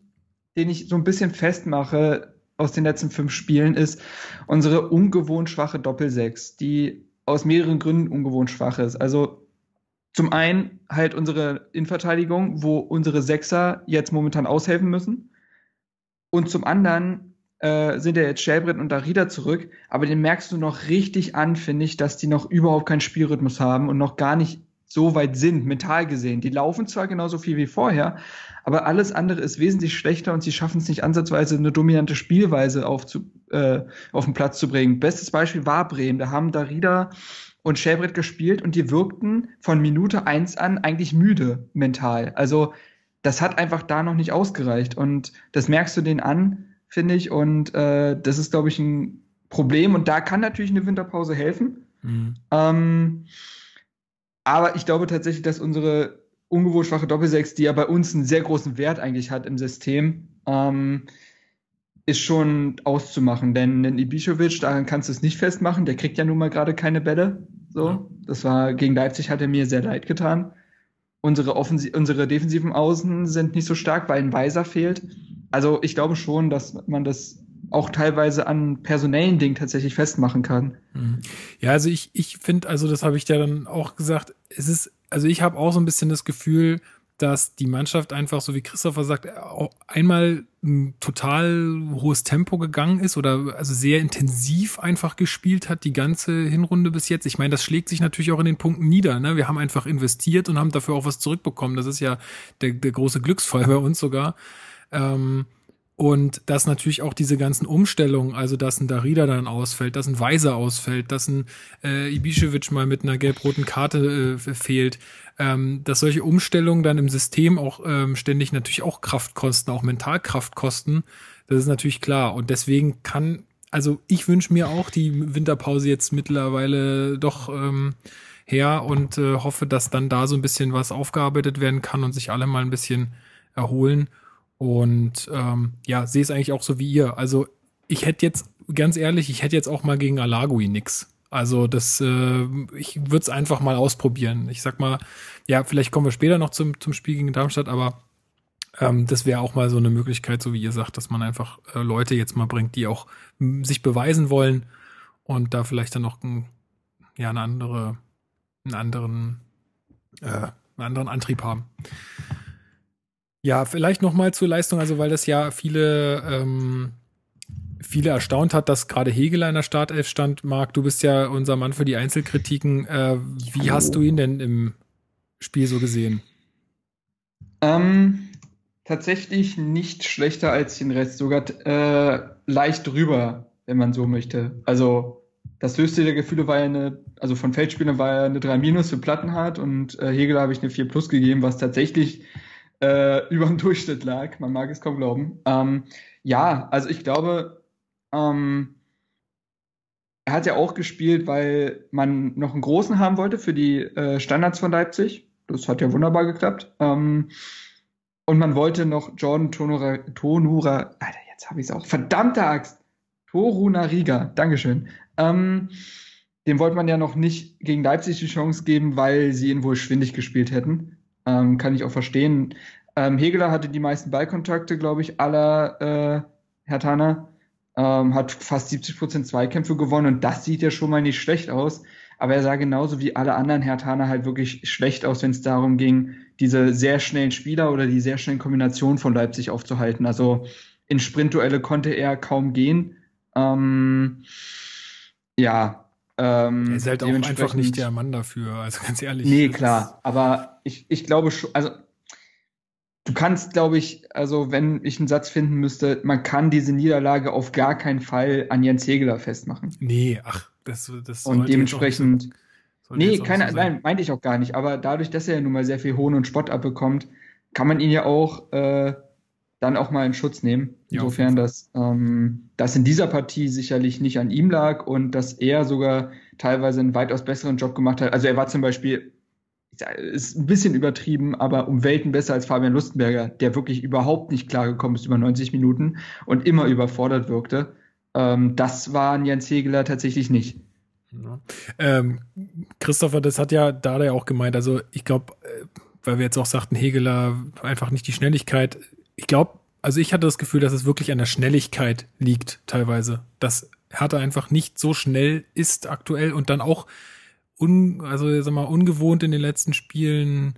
Speaker 3: den ich so ein bisschen festmache aus den letzten fünf Spielen, ist unsere ungewohnt schwache Doppelsechs, die aus mehreren Gründen ungewohnt schwach ist. Also zum einen halt unsere Innenverteidigung, wo unsere Sechser jetzt momentan aushelfen müssen. Und zum anderen äh, sind ja jetzt Schäbrett und Darida zurück, aber den merkst du noch richtig an, finde ich, dass die noch überhaupt keinen Spielrhythmus haben und noch gar nicht so weit sind, mental gesehen. Die laufen zwar genauso viel wie vorher, aber alles andere ist wesentlich schlechter und sie schaffen es nicht ansatzweise, eine dominante Spielweise auf, zu, äh, auf den Platz zu bringen. Bestes Beispiel war Bremen. Da haben Darida und Schäbrett gespielt und die wirkten von Minute eins an eigentlich müde mental. Also das hat einfach da noch nicht ausgereicht. Und das merkst du denen an, finde ich. Und äh, das ist, glaube ich, ein Problem. Und da kann natürlich eine Winterpause helfen. Mhm. Ähm, aber ich glaube tatsächlich, dass unsere ungewohnt schwache Doppelsechs, die ja bei uns einen sehr großen Wert eigentlich hat im System, ähm, ist schon auszumachen. Denn in Ibišović, daran kannst du es nicht festmachen, der kriegt ja nun mal gerade keine Bälle. So, das war gegen Leipzig hat er mir sehr leid getan. Unsere, Offensi unsere defensiven Außen sind nicht so stark, weil ein Weiser fehlt. Also ich glaube schon, dass man das auch teilweise an personellen Dingen tatsächlich festmachen kann.
Speaker 1: Mhm. Ja, also ich, ich finde, also das habe ich ja dann auch gesagt, es ist, also ich habe auch so ein bisschen das Gefühl, dass die Mannschaft einfach, so wie Christopher sagt, einmal ein total hohes Tempo gegangen ist oder also sehr intensiv einfach gespielt hat, die ganze Hinrunde bis jetzt. Ich meine, das schlägt sich natürlich auch in den Punkten nieder. Ne? Wir haben einfach investiert und haben dafür auch was zurückbekommen. Das ist ja der, der große Glücksfall bei uns sogar. Ähm, und dass natürlich auch diese ganzen Umstellungen, also dass ein Darida dann ausfällt, dass ein Weiser ausfällt, dass ein äh, Ibišević mal mit einer gelb-roten Karte äh, fehlt, ähm, dass solche Umstellungen dann im System auch ähm, ständig natürlich auch Kraft kosten, auch Mentalkraft kosten, das ist natürlich klar. Und deswegen kann, also ich wünsche mir auch die Winterpause jetzt mittlerweile doch ähm, her und äh, hoffe, dass dann da so ein bisschen was aufgearbeitet werden kann und sich alle mal ein bisschen erholen. Und ähm, ja, sehe es eigentlich auch so wie ihr. Also ich hätte jetzt, ganz ehrlich, ich hätte jetzt auch mal gegen Alagui nix. Also das, äh, ich würde es einfach mal ausprobieren. Ich sag mal, ja, vielleicht kommen wir später noch zum, zum Spiel gegen Darmstadt, aber ähm, das wäre auch mal so eine Möglichkeit, so wie ihr sagt, dass man einfach äh, Leute jetzt mal bringt, die auch sich beweisen wollen und da vielleicht dann noch ein, ja, eine andere, einen anderen, äh, einen anderen Antrieb haben. Ja, vielleicht noch mal zur Leistung, also weil das ja viele ähm, viele erstaunt hat, dass gerade Hegel in der Startelf stand. Marc, du bist ja unser Mann für die Einzelkritiken. Äh, wie hast du ihn denn im Spiel so gesehen?
Speaker 3: Ähm, tatsächlich nicht schlechter als den Rest, sogar äh, leicht drüber, wenn man so möchte. Also das höchste der Gefühle war ja eine, also von Feldspielern war ja eine 3 Minus für Plattenhardt und äh, Hegel habe ich eine 4 Plus gegeben, was tatsächlich äh, *laughs* über dem Durchschnitt lag. Man mag es kaum glauben. Ähm, ja, also ich glaube, ähm, er hat ja auch gespielt, weil man noch einen großen haben wollte für die äh, Standards von Leipzig. Das hat ja wunderbar geklappt. Ähm, und man wollte noch Jordan Tonura, Tonura Alter, jetzt habe ich es auch. Verdammte Axt! Toruna Riga, Dankeschön. Ähm, dem wollte man ja noch nicht gegen Leipzig die Chance geben, weil sie ihn wohl schwindig gespielt hätten. Ähm, kann ich auch verstehen. Ähm, Hegeler hatte die meisten Ballkontakte, glaube ich, aller äh, Hertaner. Ähm, hat fast 70 Prozent Zweikämpfe gewonnen und das sieht ja schon mal nicht schlecht aus. Aber er sah genauso wie alle anderen Hertaner halt wirklich schlecht aus, wenn es darum ging, diese sehr schnellen Spieler oder die sehr schnellen Kombinationen von Leipzig aufzuhalten. Also in Sprintduelle konnte er kaum gehen. Ähm, ja,
Speaker 1: ähm, er ist halt auch einfach nicht der Mann dafür, also ganz ehrlich.
Speaker 3: Nee, klar. Aber ich, ich glaube schon, also du kannst, glaube ich, also wenn ich einen Satz finden müsste, man kann diese Niederlage auf gar keinen Fall an Jens Hegeler festmachen.
Speaker 1: Nee, ach, das, das
Speaker 3: Und dementsprechend. So, nee, keine, so nein, meinte ich auch gar nicht. Aber dadurch, dass er ja nun mal sehr viel Hohn und Spott abbekommt, kann man ihn ja auch äh, dann auch mal in Schutz nehmen. Insofern, ja, dass ähm, das in dieser Partie sicherlich nicht an ihm lag und dass er sogar teilweise einen weitaus besseren Job gemacht hat. Also er war zum Beispiel, ist ein bisschen übertrieben, aber um Welten besser als Fabian Lustenberger, der wirklich überhaupt nicht klargekommen ist über 90 Minuten und immer überfordert wirkte. Ähm, das war Jens Hegeler tatsächlich nicht.
Speaker 1: Ja. Ähm, Christopher, das hat ja Dada auch gemeint. Also ich glaube, äh, weil wir jetzt auch sagten, Hegeler einfach nicht die Schnelligkeit. Ich glaube, also ich hatte das Gefühl, dass es wirklich an der Schnelligkeit liegt teilweise. Dass Hertha einfach nicht so schnell ist aktuell und dann auch un, also sag mal, ungewohnt in den letzten Spielen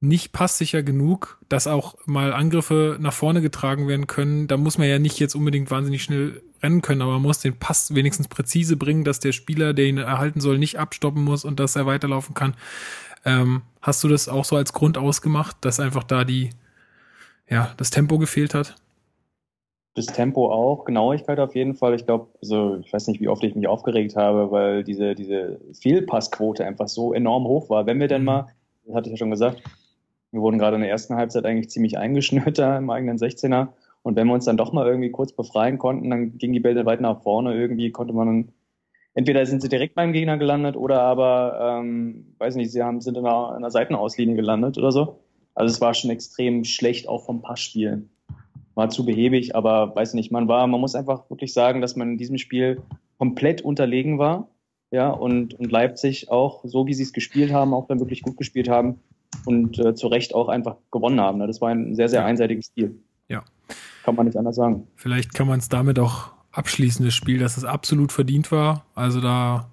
Speaker 1: nicht passsicher genug, dass auch mal Angriffe nach vorne getragen werden können. Da muss man ja nicht jetzt unbedingt wahnsinnig schnell rennen können, aber man muss den Pass wenigstens präzise bringen, dass der Spieler, der ihn erhalten soll, nicht abstoppen muss und dass er weiterlaufen kann. Ähm, hast du das auch so als Grund ausgemacht, dass einfach da die, ja, das Tempo gefehlt hat?
Speaker 2: Das Tempo auch, Genauigkeit auf jeden Fall. Ich glaube, also ich weiß nicht, wie oft ich mich aufgeregt habe, weil diese, diese Fehlpassquote einfach so enorm hoch war. Wenn wir denn mal, das hatte ich ja schon gesagt, wir wurden gerade in der ersten Halbzeit eigentlich ziemlich eingeschnürt da im eigenen 16er. Und wenn wir uns dann doch mal irgendwie kurz befreien konnten, dann ging die Bälle weit nach vorne. Irgendwie konnte man dann, entweder sind sie direkt beim Gegner gelandet oder aber, ähm, weiß nicht, sie haben, sind in einer, in einer Seitenauslinie gelandet oder so. Also es war schon extrem schlecht, auch vom Passspiel war zu behäbig, aber weiß nicht, man war, man muss einfach wirklich sagen, dass man in diesem Spiel komplett unterlegen war. Ja, und, und Leipzig auch, so wie sie es gespielt haben, auch dann wirklich gut gespielt haben und äh, zu Recht auch einfach gewonnen haben. Ne? Das war ein sehr, sehr einseitiges Spiel.
Speaker 1: Ja.
Speaker 2: Kann man nicht anders sagen.
Speaker 1: Vielleicht kann man es damit auch abschließen, das Spiel, dass es absolut verdient war. Also da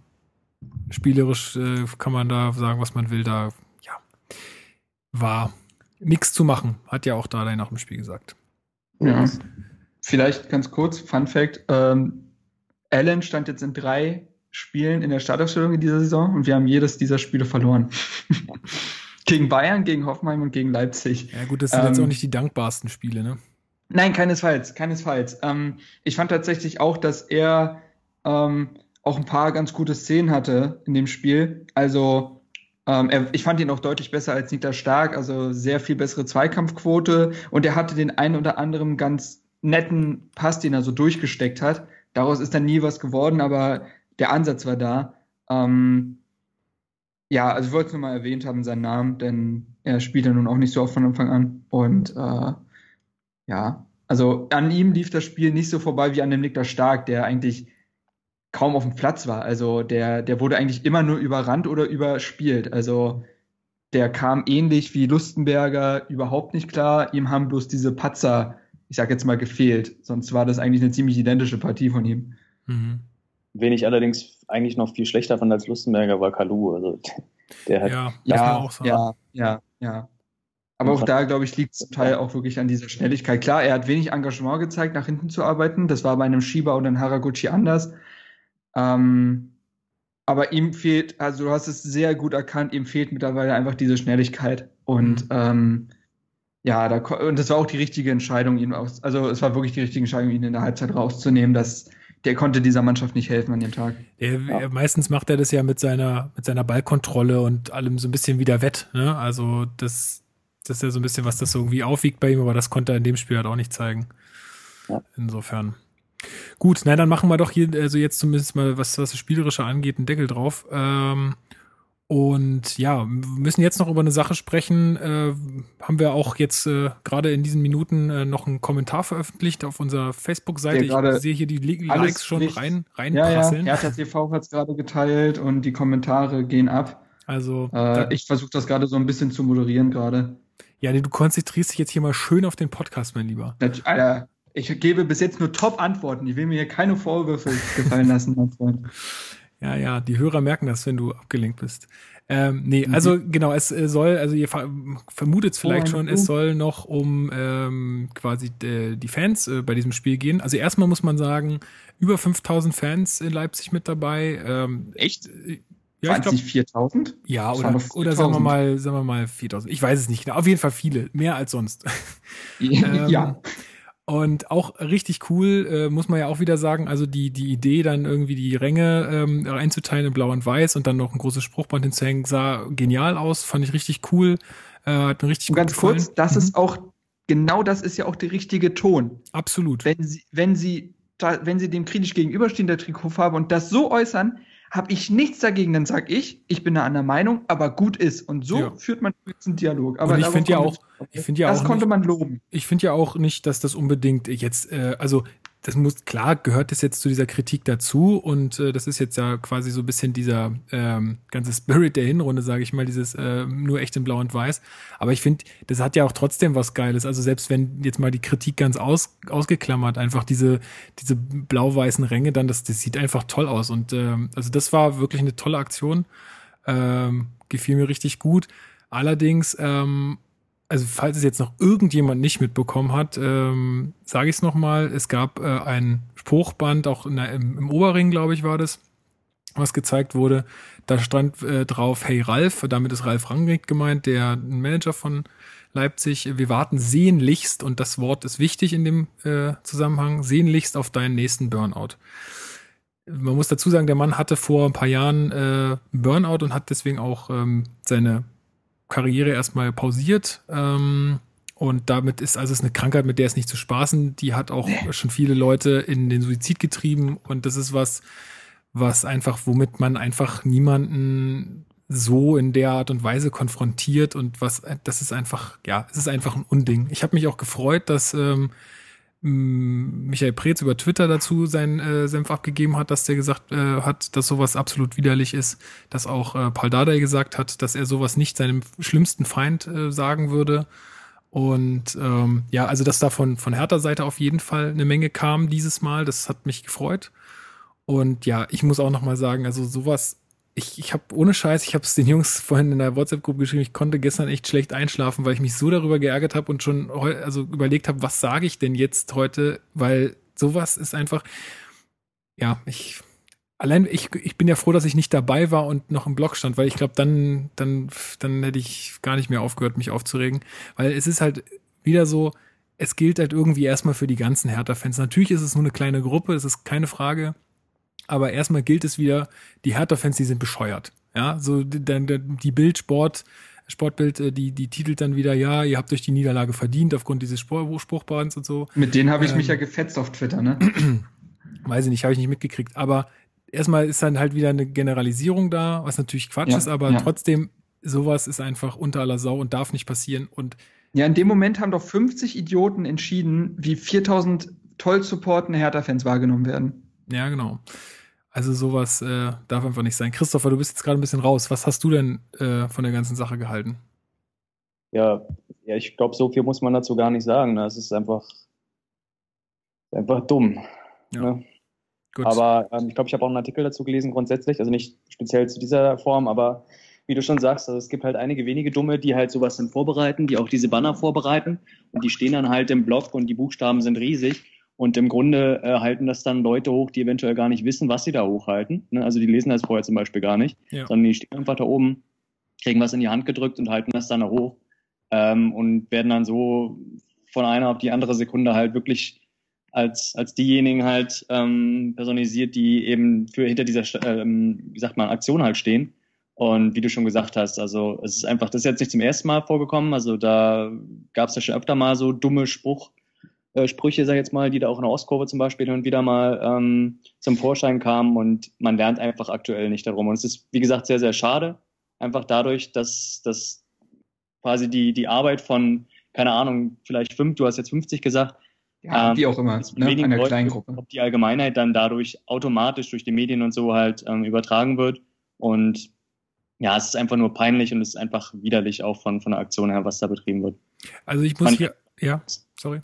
Speaker 1: spielerisch äh, kann man da sagen, was man will. Da, ja, war nichts zu machen, hat ja auch da nach dem Spiel gesagt.
Speaker 3: Ja. Vielleicht ganz kurz, Fun Fact: ähm, Allen stand jetzt in drei Spielen in der Startaufstellung in dieser Saison und wir haben jedes dieser Spiele verloren. *laughs* gegen Bayern, gegen Hoffenheim und gegen Leipzig.
Speaker 1: Ja, gut, das sind ähm, jetzt auch nicht die dankbarsten Spiele, ne?
Speaker 3: Nein, keinesfalls, keinesfalls. Ähm, ich fand tatsächlich auch, dass er ähm, auch ein paar ganz gute Szenen hatte in dem Spiel. Also ich fand ihn auch deutlich besser als Niklas Stark, also sehr viel bessere Zweikampfquote und er hatte den einen oder anderen ganz netten Pass, den er so durchgesteckt hat. Daraus ist dann nie was geworden, aber der Ansatz war da. Ähm, ja, also ich wollte es nur mal erwähnt haben, seinen Namen, denn er spielt ja nun auch nicht so oft von Anfang an. Und äh, ja, also an ihm lief das Spiel nicht so vorbei wie an dem Niklas Stark, der eigentlich kaum auf dem Platz war. Also der, der wurde eigentlich immer nur überrannt oder überspielt. Also der kam ähnlich wie Lustenberger überhaupt nicht klar. Ihm haben bloß diese Patzer, ich sag jetzt mal, gefehlt. Sonst war das eigentlich eine ziemlich identische Partie von ihm.
Speaker 2: Mhm. Wen ich allerdings eigentlich noch viel schlechter fand als Lustenberger war Kalu. Also der hat
Speaker 3: ja, ja, ja, ja, ja. Aber auch da, glaube ich, liegt zum Teil auch wirklich an dieser Schnelligkeit. Klar, er hat wenig Engagement gezeigt, nach hinten zu arbeiten. Das war bei einem Shiba und einem Haraguchi anders. Ähm, aber ihm fehlt, also du hast es sehr gut erkannt, ihm fehlt mittlerweile einfach diese Schnelligkeit. Und mhm. ähm, ja, da, und das war auch die richtige Entscheidung, ihn aus, also es war wirklich die richtige Entscheidung, ihn in der Halbzeit rauszunehmen. dass der konnte dieser Mannschaft nicht helfen an dem Tag.
Speaker 1: Der, ja. Meistens macht er das ja mit seiner, mit seiner Ballkontrolle und allem so ein bisschen wieder wett. Ne? Also das, das ist ja so ein bisschen, was das irgendwie aufwiegt bei ihm, aber das konnte er in dem Spiel halt auch nicht zeigen. Ja. Insofern. Gut, nein, dann machen wir doch hier, also jetzt zumindest mal, was, das Spielerische angeht, einen Deckel drauf. Ähm, und ja, wir müssen jetzt noch über eine Sache sprechen. Äh, haben wir auch jetzt äh, gerade in diesen Minuten äh, noch einen Kommentar veröffentlicht auf unserer Facebook-Seite. Ich sehe hier die Likes schon rein, rein
Speaker 3: ja. Ja, TV hat es gerade geteilt und die Kommentare gehen ab.
Speaker 1: Also
Speaker 3: äh, ich versuche das gerade so ein bisschen zu moderieren gerade.
Speaker 1: Ja, nee, du konzentrierst dich jetzt hier mal schön auf den Podcast, mein Lieber.
Speaker 3: Alter, ich gebe bis jetzt nur Top-Antworten. Ich will mir hier keine Vorwürfe gefallen lassen, mein Freund.
Speaker 1: Ja, ja, die Hörer merken das, wenn du abgelenkt bist. Ähm, nee, mhm. also genau, es äh, soll, also ihr vermutet es vielleicht oh, schon, es soll noch um ähm, quasi de, die Fans äh, bei diesem Spiel gehen. Also erstmal muss man sagen, über 5000 Fans in Leipzig mit dabei. Ähm,
Speaker 3: Echt? Äh, ja, Waren es 4000?
Speaker 1: Ja, oder, oder sagen wir mal, sagen wir mal 4000. Ich weiß es nicht genau. Auf jeden Fall viele, mehr als sonst. *laughs*
Speaker 3: ähm, ja.
Speaker 1: Und auch richtig cool, äh, muss man ja auch wieder sagen, also die, die Idee, dann irgendwie die Ränge ähm, einzuteilen in blau und weiß und dann noch ein großes Spruchband hinzuhängen, sah genial aus, fand ich richtig cool. Äh, hat mir richtig
Speaker 3: und ganz gefallen. kurz, das mhm. ist auch, genau das ist ja auch der richtige Ton.
Speaker 1: Absolut.
Speaker 3: Wenn sie, wenn sie, da, wenn sie dem kritisch gegenüberstehen, der Trikotfarbe, und das so äußern, habe ich nichts dagegen. Dann sage ich, ich bin da einer Meinung, aber gut ist. Und so ja. führt man einen Dialog. Aber
Speaker 1: und ich finde ja auch, ich finde ja
Speaker 3: das
Speaker 1: auch,
Speaker 3: das konnte man loben.
Speaker 1: Ich finde ja auch nicht, dass das unbedingt jetzt, äh, also das muss, klar gehört das jetzt zu dieser Kritik dazu und äh, das ist jetzt ja quasi so ein bisschen dieser ähm, ganze Spirit der Hinrunde, sage ich mal, dieses äh, nur echt in Blau und Weiß. Aber ich finde, das hat ja auch trotzdem was Geiles. Also selbst wenn jetzt mal die Kritik ganz aus, ausgeklammert, einfach diese, diese blau-weißen Ränge, dann, das, das sieht einfach toll aus. Und ähm, also das war wirklich eine tolle Aktion. Ähm, gefiel mir richtig gut. Allerdings ähm, also falls es jetzt noch irgendjemand nicht mitbekommen hat, ähm, sage ich es nochmal, es gab äh, ein Spruchband, auch der, im, im, Oberring, glaube ich, war das, was gezeigt wurde. Da stand äh, drauf, hey Ralf, damit ist Ralf Rangnick gemeint, der Manager von Leipzig. Wir warten sehnlichst, und das Wort ist wichtig in dem äh, Zusammenhang, sehnlichst auf deinen nächsten Burnout. Man muss dazu sagen, der Mann hatte vor ein paar Jahren äh, Burnout und hat deswegen auch ähm, seine Karriere erstmal pausiert. Ähm, und damit ist also es eine Krankheit, mit der es nicht zu spaßen. Die hat auch nee. schon viele Leute in den Suizid getrieben. Und das ist was, was einfach, womit man einfach niemanden so in der Art und Weise konfrontiert und was, das ist einfach, ja, es ist einfach ein Unding. Ich habe mich auch gefreut, dass ähm, Michael Preetz über Twitter dazu seinen äh, Senf abgegeben hat, dass der gesagt äh, hat, dass sowas absolut widerlich ist, dass auch äh, Paul Dardai gesagt hat, dass er sowas nicht seinem schlimmsten Feind äh, sagen würde. Und ähm, ja, also dass da von, von Hertha Seite auf jeden Fall eine Menge kam dieses Mal, das hat mich gefreut. Und ja, ich muss auch noch mal sagen, also sowas ich, ich habe ohne Scheiß, ich habe es den Jungs vorhin in der WhatsApp-Gruppe geschrieben, ich konnte gestern echt schlecht einschlafen, weil ich mich so darüber geärgert habe und schon also überlegt habe, was sage ich denn jetzt heute, weil sowas ist einfach, ja, ich allein ich, ich bin ja froh, dass ich nicht dabei war und noch im Blog stand, weil ich glaube, dann dann dann hätte ich gar nicht mehr aufgehört, mich aufzuregen, weil es ist halt wieder so, es gilt halt irgendwie erstmal für die ganzen Hertha-Fans. Natürlich ist es nur eine kleine Gruppe, das ist keine Frage aber erstmal gilt es wieder, die Hertha-Fans, die sind bescheuert. Ja, so die Bildsport, Sportbild, äh, die, die titelt dann wieder, ja, ihr habt euch die Niederlage verdient aufgrund dieses Spruchbands und so.
Speaker 3: Mit denen habe ich ähm, mich ja gefetzt auf Twitter, ne? *clears throat*
Speaker 1: Weiß ich nicht, habe ich nicht mitgekriegt. Aber erstmal ist dann halt wieder eine Generalisierung da, was natürlich Quatsch
Speaker 3: ja,
Speaker 1: ist, aber ja. trotzdem, sowas ist einfach unter aller Sau und darf nicht passieren. Und
Speaker 3: ja, in dem Moment haben doch 50 Idioten entschieden, wie 4000 toll supportende Hertha-Fans wahrgenommen werden.
Speaker 1: Ja, genau. Also sowas äh, darf einfach nicht sein. Christopher, du bist jetzt gerade ein bisschen raus. Was hast du denn äh, von der ganzen Sache gehalten?
Speaker 2: Ja, ja ich glaube, so viel muss man dazu gar nicht sagen. Ne? Es ist einfach, einfach dumm. Ja. Ne? Gut. Aber ähm, ich glaube, ich habe auch einen Artikel dazu gelesen, grundsätzlich, also nicht speziell zu dieser Form, aber wie du schon sagst, also es gibt halt einige wenige Dumme, die halt sowas dann vorbereiten, die auch diese Banner vorbereiten und die stehen dann halt im Blog und die Buchstaben sind riesig und im Grunde äh, halten das dann Leute hoch, die eventuell gar nicht wissen, was sie da hochhalten. Ne? Also die lesen das vorher zum Beispiel gar nicht, ja. sondern die stehen einfach da oben, kriegen was in die Hand gedrückt und halten das dann hoch ähm, und werden dann so von einer auf die andere Sekunde halt wirklich als, als diejenigen halt ähm, personisiert, die eben für hinter dieser, ähm, wie sagt man, Aktion halt stehen. Und wie du schon gesagt hast, also es ist einfach, das ist jetzt nicht zum ersten Mal vorgekommen. Also da gab es ja schon öfter mal so dumme Spruch, äh, Sprüche, sag ich jetzt mal, die da auch in der Ostkurve zum Beispiel hin und wieder mal ähm, zum Vorschein kamen und man lernt einfach aktuell nicht darum. Und es ist, wie gesagt, sehr, sehr schade. Einfach dadurch, dass, dass quasi die, die Arbeit von, keine Ahnung, vielleicht fünf, du hast jetzt 50 gesagt,
Speaker 3: ja, ähm, wie auch immer,
Speaker 2: ne, einer Leute, kleinen Gruppe. Ob die Allgemeinheit dann dadurch automatisch durch die Medien und so halt ähm, übertragen wird. Und ja, es ist einfach nur peinlich und es ist einfach widerlich auch von, von der Aktion her, was da betrieben wird.
Speaker 1: Also ich muss Man, hier, ja, sorry.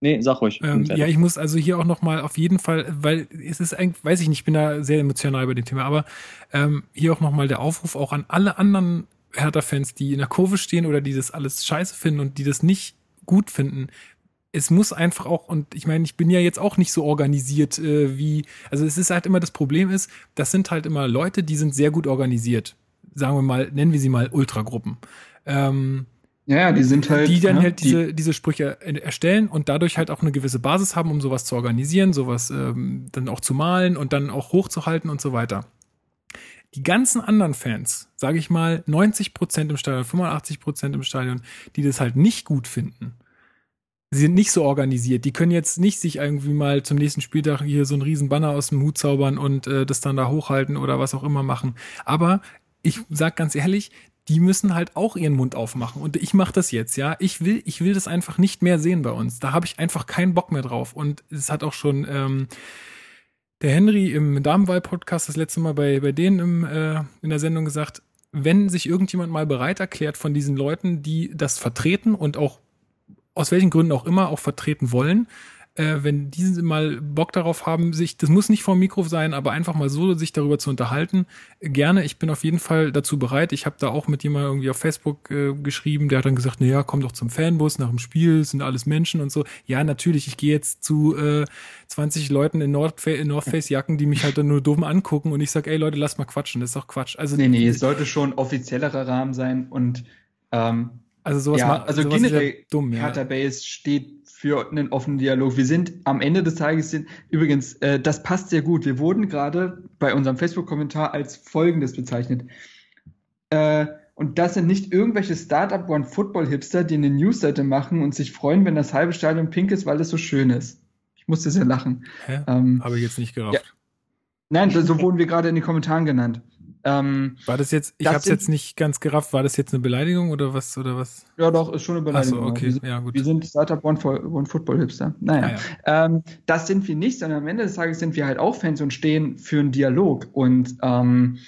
Speaker 2: Nee, sag ruhig.
Speaker 1: Ähm, ja, ich muss also hier auch nochmal auf jeden Fall, weil es ist eigentlich, weiß ich nicht, ich bin da sehr emotional bei dem Thema, aber ähm, hier auch nochmal der Aufruf auch an alle anderen Hertha-Fans, die in der Kurve stehen oder die das alles scheiße finden und die das nicht gut finden. Es muss einfach auch, und ich meine, ich bin ja jetzt auch nicht so organisiert äh, wie, also es ist halt immer das Problem ist, das sind halt immer Leute, die sind sehr gut organisiert. Sagen wir mal, nennen wir sie mal Ultragruppen. Ähm,
Speaker 3: ja, die sind halt.
Speaker 1: Die dann ja, halt diese, die, diese Sprüche erstellen und dadurch halt auch eine gewisse Basis haben, um sowas zu organisieren, sowas ähm, dann auch zu malen und dann auch hochzuhalten und so weiter. Die ganzen anderen Fans, sage ich mal, 90 Prozent im Stadion, 85 Prozent im Stadion, die das halt nicht gut finden, sie sind nicht so organisiert. Die können jetzt nicht sich irgendwie mal zum nächsten Spieltag hier so einen riesen Banner aus dem Hut zaubern und äh, das dann da hochhalten oder was auch immer machen. Aber ich sag ganz ehrlich, die müssen halt auch ihren Mund aufmachen. Und ich mache das jetzt, ja. Ich will, ich will das einfach nicht mehr sehen bei uns. Da habe ich einfach keinen Bock mehr drauf. Und es hat auch schon ähm, der Henry im Damenwahl-Podcast das letzte Mal bei, bei denen im, äh, in der Sendung gesagt, wenn sich irgendjemand mal bereit erklärt von diesen Leuten, die das vertreten und auch aus welchen Gründen auch immer auch vertreten wollen, äh, wenn diese mal Bock darauf haben, sich, das muss nicht vom Mikro sein, aber einfach mal so sich darüber zu unterhalten, gerne. Ich bin auf jeden Fall dazu bereit. Ich habe da auch mit jemandem irgendwie auf Facebook äh, geschrieben, der hat dann gesagt, na ja, komm doch zum Fanbus nach dem Spiel, sind alles Menschen und so. Ja, natürlich, ich gehe jetzt zu äh, 20 Leuten in North, in North Face Jacken, die mich halt dann nur dumm angucken und ich sag, ey Leute, lass mal quatschen, das ist doch Quatsch.
Speaker 3: Also nee, nee, es sollte schon offizieller Rahmen sein und ähm,
Speaker 1: also sowas
Speaker 3: ja, also sowas generell dumm, ja. Base steht für einen offenen Dialog. Wir sind am Ende des Tages sind übrigens, äh, das passt sehr gut. Wir wurden gerade bei unserem Facebook-Kommentar als Folgendes bezeichnet. Äh, und das sind nicht irgendwelche Startup One Football Hipster, die eine Newsseite machen und sich freuen, wenn das halbe Stadion pink ist, weil es so schön ist. Ich musste sehr lachen.
Speaker 1: Ähm, Habe ich jetzt nicht gerafft. Ja.
Speaker 3: Nein, so wurden wir gerade in den Kommentaren genannt.
Speaker 1: Ähm, war das jetzt, ich habe es jetzt nicht ganz gerafft, war das jetzt eine Beleidigung oder was? Oder was?
Speaker 3: Ja, doch, ist schon eine Beleidigung.
Speaker 1: Ach so, okay,
Speaker 3: wir sind,
Speaker 1: ja, gut.
Speaker 3: Wir sind Startup One, One Football Hipster. Naja, ah, ja. ähm, das sind wir nicht, sondern am Ende des Tages sind wir halt auch Fans und stehen für einen Dialog. Und ähm,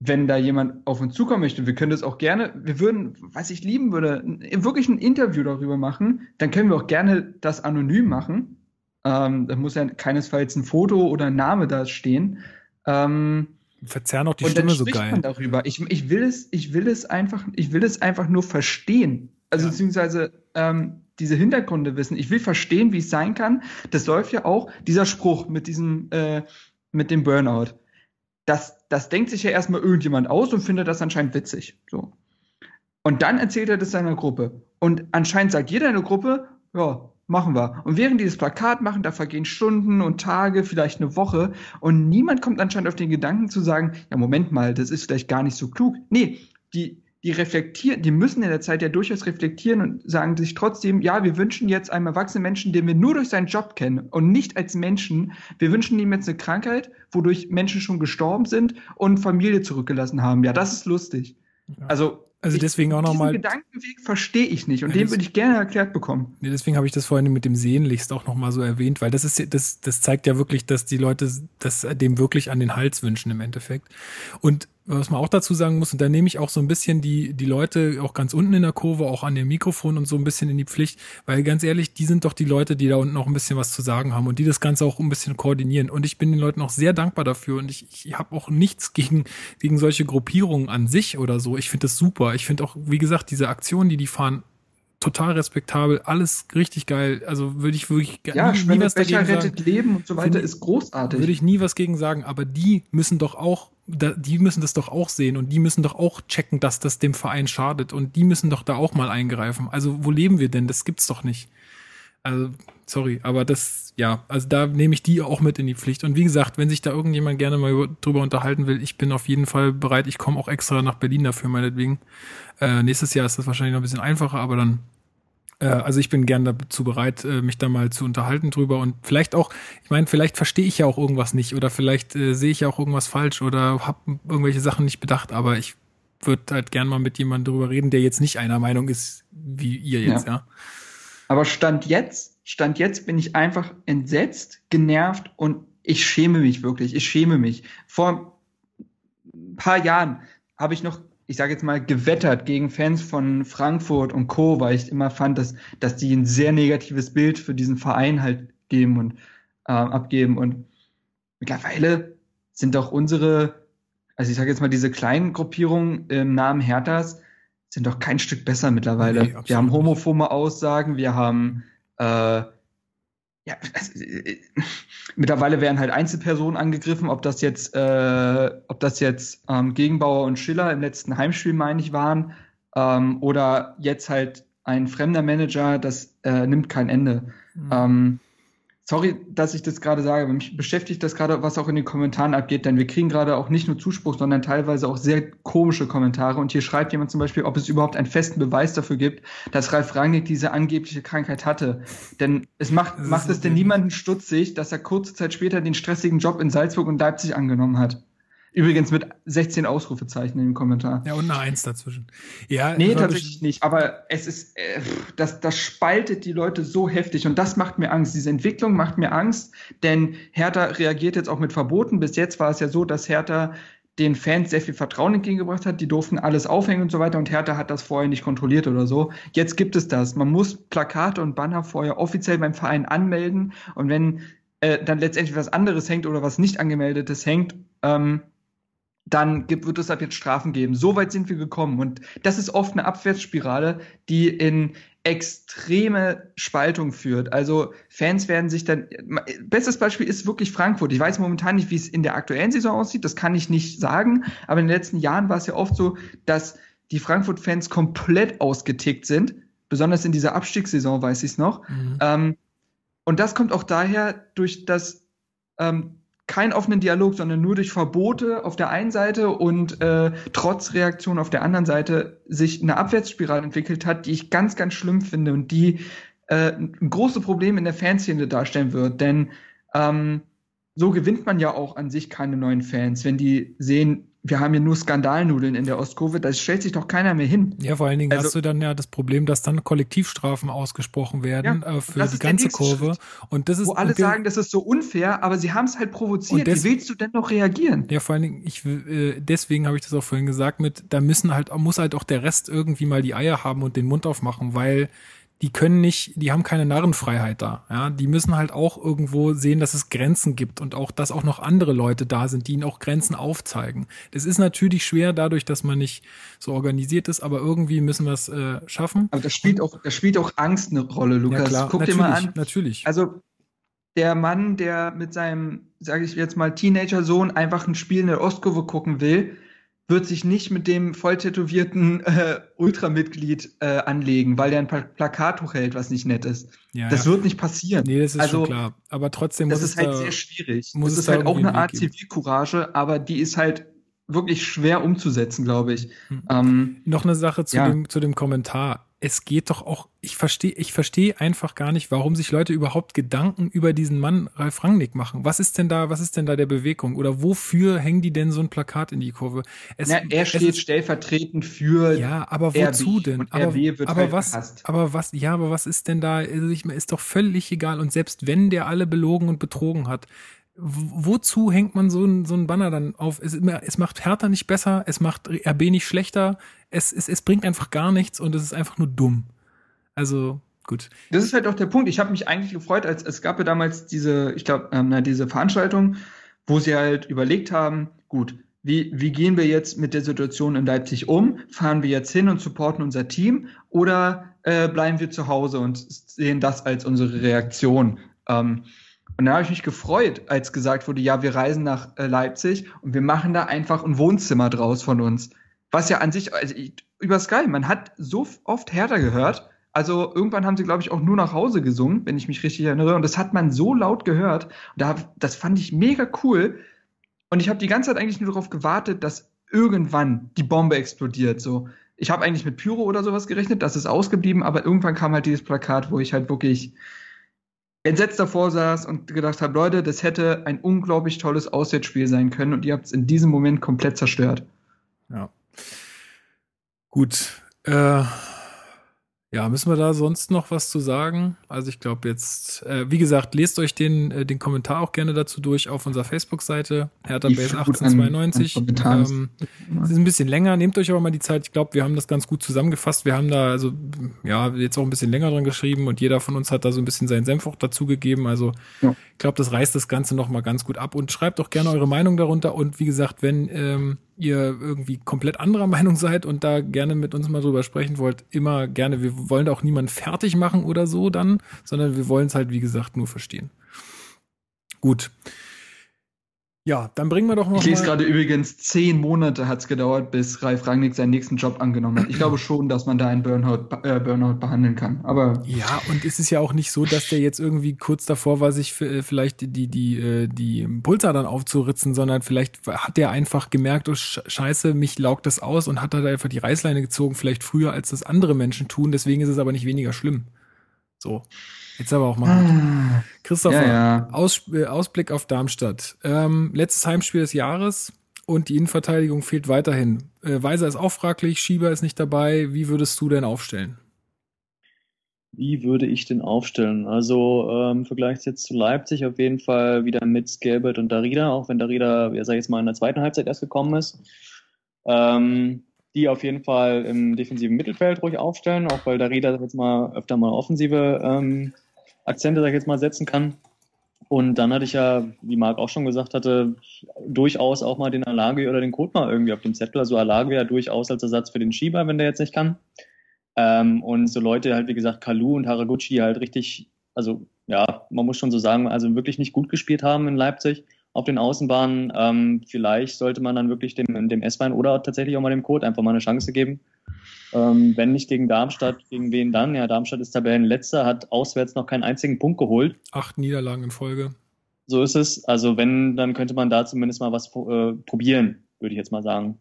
Speaker 3: wenn da jemand auf uns zukommen möchte, wir können das auch gerne, wir würden, was ich lieben würde, wirklich ein Interview darüber machen, dann können wir auch gerne das anonym machen. Ähm, da muss ja keinesfalls ein Foto oder ein Name da stehen. Ähm,
Speaker 1: verzerren auch die und Stimme so geil. Man
Speaker 3: darüber. Ich, ich will es, ich will es einfach, ich will es einfach nur verstehen. Also ja. beziehungsweise ähm, diese Hintergründe wissen. Ich will verstehen, wie es sein kann. Das läuft ja auch, dieser Spruch mit diesem, äh, mit dem Burnout. Das, das denkt sich ja erstmal irgendjemand aus und findet das anscheinend witzig. So. Und dann erzählt er das seiner Gruppe. Und anscheinend sagt jeder in der Gruppe, ja, machen wir. Und während die das Plakat machen, da vergehen Stunden und Tage, vielleicht eine Woche. Und niemand kommt anscheinend auf den Gedanken zu sagen, ja, Moment mal, das ist vielleicht gar nicht so klug. Nee, die, die reflektieren, die müssen in der Zeit ja durchaus reflektieren und sagen sich trotzdem, ja, wir wünschen jetzt einem erwachsenen Menschen, den wir nur durch seinen Job kennen und nicht als Menschen, wir wünschen ihm jetzt eine Krankheit, wodurch Menschen schon gestorben sind und Familie zurückgelassen haben. Ja, das ist lustig. Ja. Also
Speaker 1: also deswegen auch nochmal.
Speaker 3: Diesen Gedankenweg verstehe ich nicht und ja, den würde ich gerne erklärt bekommen.
Speaker 1: Ja, deswegen habe ich das vorhin mit dem Sehnlichst auch nochmal so erwähnt, weil das ist das, das zeigt ja wirklich, dass die Leute das dem wirklich an den Hals wünschen im Endeffekt. Und was man auch dazu sagen muss, und da nehme ich auch so ein bisschen die, die Leute auch ganz unten in der Kurve, auch an dem Mikrofon und so ein bisschen in die Pflicht, weil ganz ehrlich, die sind doch die Leute, die da unten auch ein bisschen was zu sagen haben und die das Ganze auch ein bisschen koordinieren. Und ich bin den Leuten auch sehr dankbar dafür und ich, ich habe auch nichts gegen, gegen solche Gruppierungen an sich oder so. Ich finde das super. Ich finde auch, wie gesagt, diese Aktionen, die die fahren, total respektabel, alles richtig geil. Also würde ich wirklich
Speaker 3: ja, nie, nie was Becher dagegen rettet sagen. Leben und so weiter ist großartig.
Speaker 1: Würde ich nie was gegen sagen, aber die müssen doch auch, die müssen das doch auch sehen und die müssen doch auch checken, dass das dem Verein schadet und die müssen doch da auch mal eingreifen. Also wo leben wir denn? Das gibt's doch nicht. Also sorry, aber das ja, also da nehme ich die auch mit in die Pflicht. Und wie gesagt, wenn sich da irgendjemand gerne mal drüber unterhalten will, ich bin auf jeden Fall bereit. Ich komme auch extra nach Berlin dafür, meinetwegen. Äh, nächstes Jahr ist das wahrscheinlich noch ein bisschen einfacher, aber dann äh, also ich bin gern dazu bereit, äh, mich da mal zu unterhalten drüber und vielleicht auch, ich meine, vielleicht verstehe ich ja auch irgendwas nicht oder vielleicht äh, sehe ich ja auch irgendwas falsch oder habe irgendwelche Sachen nicht bedacht, aber ich würde halt gern mal mit jemandem drüber reden, der jetzt nicht einer Meinung ist wie ihr jetzt, ja. ja.
Speaker 3: Aber Stand jetzt, Stand jetzt bin ich einfach entsetzt, genervt und ich schäme mich wirklich. Ich schäme mich. Vor ein paar Jahren habe ich noch ich sage jetzt mal, gewettert gegen Fans von Frankfurt und Co., weil ich immer fand, dass, dass die ein sehr negatives Bild für diesen Verein halt geben und äh, abgeben. Und mittlerweile sind doch unsere, also ich sage jetzt mal, diese kleinen Gruppierungen im Namen Herthas sind doch kein Stück besser mittlerweile. Nee, wir haben homophobe Aussagen, wir haben äh, ja, also, äh, mittlerweile werden halt Einzelpersonen angegriffen, ob das jetzt, äh, ob das jetzt ähm, Gegenbauer und Schiller im letzten Heimspiel, meine ich, waren, ähm, oder jetzt halt ein fremder Manager, das äh, nimmt kein Ende. Mhm. Ähm, sorry, dass ich das gerade sage, aber mich beschäftigt das gerade, was auch in den Kommentaren abgeht, denn wir kriegen gerade auch nicht nur Zuspruch, sondern teilweise auch sehr komische Kommentare. Und hier schreibt jemand zum Beispiel, ob es überhaupt einen festen Beweis dafür gibt, dass Ralf Rangnick diese angebliche Krankheit hatte. Denn es macht, macht es denn niemanden stutzig, dass er kurze Zeit später den stressigen Job in Salzburg und Leipzig angenommen hat. Übrigens mit 16 Ausrufezeichen im Kommentar.
Speaker 1: Ja, und eine Eins dazwischen. Ja,
Speaker 3: nee, tatsächlich nicht. Aber es ist, äh, das, das spaltet die Leute so heftig und das macht mir Angst. Diese Entwicklung macht mir Angst, denn Hertha reagiert jetzt auch mit Verboten. Bis jetzt war es ja so, dass Hertha den Fans sehr viel Vertrauen entgegengebracht hat. Die durften alles aufhängen und so weiter und Hertha hat das vorher nicht kontrolliert oder so. Jetzt gibt es das. Man muss Plakate und Banner vorher offiziell beim Verein anmelden und wenn äh, dann letztendlich was anderes hängt oder was nicht angemeldetes hängt, ähm, dann gibt, wird es ab jetzt Strafen geben. So weit sind wir gekommen. Und das ist oft eine Abwärtsspirale, die in extreme Spaltung führt. Also Fans werden sich dann, bestes Beispiel ist wirklich Frankfurt. Ich weiß momentan nicht, wie es in der aktuellen Saison aussieht, das kann ich nicht sagen, aber in den letzten Jahren war es ja oft so, dass die Frankfurt-Fans komplett ausgetickt sind, besonders in dieser Abstiegssaison weiß ich es noch. Mhm. Ähm, und das kommt auch daher durch das ähm, keinen offenen Dialog, sondern nur durch Verbote auf der einen Seite und äh, Trotzreaktion auf der anderen Seite sich eine Abwärtsspirale entwickelt hat, die ich ganz, ganz schlimm finde und die äh, ein großes Problem in der Fanszene darstellen wird. Denn ähm, so gewinnt man ja auch an sich keine neuen Fans, wenn die sehen, wir haben ja nur Skandalnudeln in der Ostkurve, da stellt sich doch keiner mehr hin.
Speaker 1: Ja, vor allen Dingen also, hast du dann ja das Problem, dass dann Kollektivstrafen ausgesprochen werden ja, äh, für die ganze Kurve. Schritt,
Speaker 3: und das ist,
Speaker 1: wo
Speaker 3: alle sagen, das ist so unfair, aber sie haben es halt provoziert. Wie willst du denn noch reagieren?
Speaker 1: Ja, vor allen Dingen, ich, äh, deswegen habe ich das auch vorhin gesagt, mit, da müssen halt, muss halt auch der Rest irgendwie mal die Eier haben und den Mund aufmachen, weil die können nicht, die haben keine Narrenfreiheit da. Ja, die müssen halt auch irgendwo sehen, dass es Grenzen gibt und auch, dass auch noch andere Leute da sind, die ihnen auch Grenzen aufzeigen. Das ist natürlich schwer dadurch, dass man nicht so organisiert ist, aber irgendwie müssen wir es äh, schaffen.
Speaker 3: Aber das spielt auch, das spielt auch Angst eine Rolle, Lukas. Ja,
Speaker 1: klar,
Speaker 3: Guck
Speaker 1: dir
Speaker 3: mal an.
Speaker 1: Natürlich.
Speaker 3: Also der Mann, der mit seinem, sage ich jetzt mal, Teenager-Sohn einfach ein Spiel in der Ostkurve gucken will, wird sich nicht mit dem voll tätowierten äh, Ultramitglied äh, anlegen, weil der ein Plakat hochhält, was nicht nett ist. Ja, das ja. wird nicht passieren.
Speaker 1: Nee, das ist also, schon klar. Aber trotzdem
Speaker 3: muss das ist halt da, sehr schwierig. Muss das ist halt auch eine Art Zivilcourage, aber die ist halt wirklich schwer umzusetzen, glaube ich.
Speaker 1: Hm. Ähm, Noch eine Sache zu, ja. dem, zu dem Kommentar es geht doch auch, ich verstehe, ich verstehe einfach gar nicht, warum sich Leute überhaupt Gedanken über diesen Mann Ralf Rangnick machen. Was ist denn da, was ist denn da der Bewegung? Oder wofür hängen die denn so ein Plakat in die Kurve?
Speaker 3: Es, Na, er steht ist, stellvertretend für.
Speaker 1: Ja, aber wozu
Speaker 3: RB
Speaker 1: denn?
Speaker 3: aber,
Speaker 1: aber halt was, gehasst. aber was, ja, aber was ist denn da? Also ich, ist doch völlig egal. Und selbst wenn der alle belogen und betrogen hat, wozu hängt man so ein, so ein Banner dann auf? Es, es macht Hertha nicht besser, es macht RB nicht schlechter, es, es, es bringt einfach gar nichts und es ist einfach nur dumm. Also, gut.
Speaker 3: Das ist halt auch der Punkt. Ich habe mich eigentlich gefreut, als es gab ja damals diese, ich glaube, ähm, diese Veranstaltung, wo sie halt überlegt haben, gut, wie, wie gehen wir jetzt mit der Situation in Leipzig um? Fahren wir jetzt hin und supporten unser Team oder äh, bleiben wir zu Hause und sehen das als unsere Reaktion? Ähm, und da habe ich mich gefreut, als gesagt wurde, ja, wir reisen nach äh, Leipzig und wir machen da einfach ein Wohnzimmer draus von uns. Was ja an sich, also über Sky, man hat so oft härter gehört. Also irgendwann haben sie, glaube ich, auch nur nach Hause gesungen, wenn ich mich richtig erinnere. Und das hat man so laut gehört. Da, das fand ich mega cool. Und ich habe die ganze Zeit eigentlich nur darauf gewartet, dass irgendwann die Bombe explodiert. So, ich habe eigentlich mit Pyro oder sowas gerechnet, das ist ausgeblieben, aber irgendwann kam halt dieses Plakat, wo ich halt wirklich entsetzt davor saß und gedacht habe, Leute, das hätte ein unglaublich tolles Auswärtsspiel sein können und ihr habt es in diesem Moment komplett zerstört.
Speaker 1: Ja. Gut. Äh, ja, müssen wir da sonst noch was zu sagen? Also ich glaube jetzt, äh, wie gesagt, lest euch den, äh, den Kommentar auch gerne dazu durch auf unserer Facebook-Seite, Hertha Base 1892. ähm, es ist ein bisschen länger, nehmt euch aber mal die Zeit. Ich glaube, wir haben das ganz gut zusammengefasst. Wir haben da also ja jetzt auch ein bisschen länger dran geschrieben und jeder von uns hat da so ein bisschen seinen Senf auch dazu gegeben. Also ja. ich glaube, das reißt das Ganze noch mal ganz gut ab. Und schreibt auch gerne eure Meinung darunter. Und wie gesagt, wenn ähm, ihr irgendwie komplett anderer *laughs* Meinung seid und da gerne mit uns mal drüber sprechen wollt, immer gerne. Wir wollen da auch niemanden fertig machen oder so dann, sondern wir wollen es halt, wie gesagt, nur verstehen. Gut. Ja, dann bringen wir doch noch.
Speaker 3: Ich lese gerade übrigens, zehn Monate hat es gedauert, bis Ralf Rangnick seinen nächsten Job angenommen hat. Ich glaube *clears throat* schon, dass man da einen Burnout, äh, Burnout behandeln kann. Aber
Speaker 1: ja, und es ist ja auch nicht so, dass der jetzt irgendwie kurz davor war, sich äh, vielleicht die die äh, die Pulsadern aufzuritzen, sondern vielleicht hat der einfach gemerkt, oh Scheiße, mich laugt das aus und hat da einfach die Reißleine gezogen, vielleicht früher als das andere Menschen tun. Deswegen ist es aber nicht weniger schlimm. So. Jetzt aber auch mal. Ah, Christopher, ja, ja. Aus, äh, Ausblick auf Darmstadt. Ähm, letztes Heimspiel des Jahres und die Innenverteidigung fehlt weiterhin. Äh, Weiser ist auch fraglich, Schieber ist nicht dabei. Wie würdest du denn aufstellen?
Speaker 2: Wie würde ich denn aufstellen? Also ähm, Vergleich jetzt zu Leipzig auf jeden Fall wieder mit Skelbert und Darida, auch wenn Darida, ja, sag ich jetzt mal, in der zweiten Halbzeit erst gekommen ist. Ähm, die auf jeden Fall im defensiven Mittelfeld ruhig aufstellen, auch weil Darida jetzt mal öfter mal offensive ähm, Akzente, sag jetzt mal, setzen kann. Und dann hatte ich ja, wie Marc auch schon gesagt hatte, durchaus auch mal den Alagi oder den Kotma irgendwie auf dem Zettel. Also Alagi ja durchaus als Ersatz für den Schieber, wenn der jetzt nicht kann. Ähm, und so Leute halt, wie gesagt, Kalu und Haraguchi halt richtig, also ja, man muss schon so sagen, also wirklich nicht gut gespielt haben in Leipzig auf den Außenbahnen. Ähm, vielleicht sollte man dann wirklich dem, dem S-Bein oder tatsächlich auch mal dem Code einfach mal eine Chance geben. Ähm, wenn nicht gegen Darmstadt, gegen wen dann? Ja, Darmstadt ist Tabellenletzter, hat auswärts noch keinen einzigen Punkt geholt.
Speaker 1: Acht Niederlagen in Folge.
Speaker 2: So ist es. Also wenn, dann könnte man da zumindest mal was äh, probieren, würde ich jetzt mal sagen.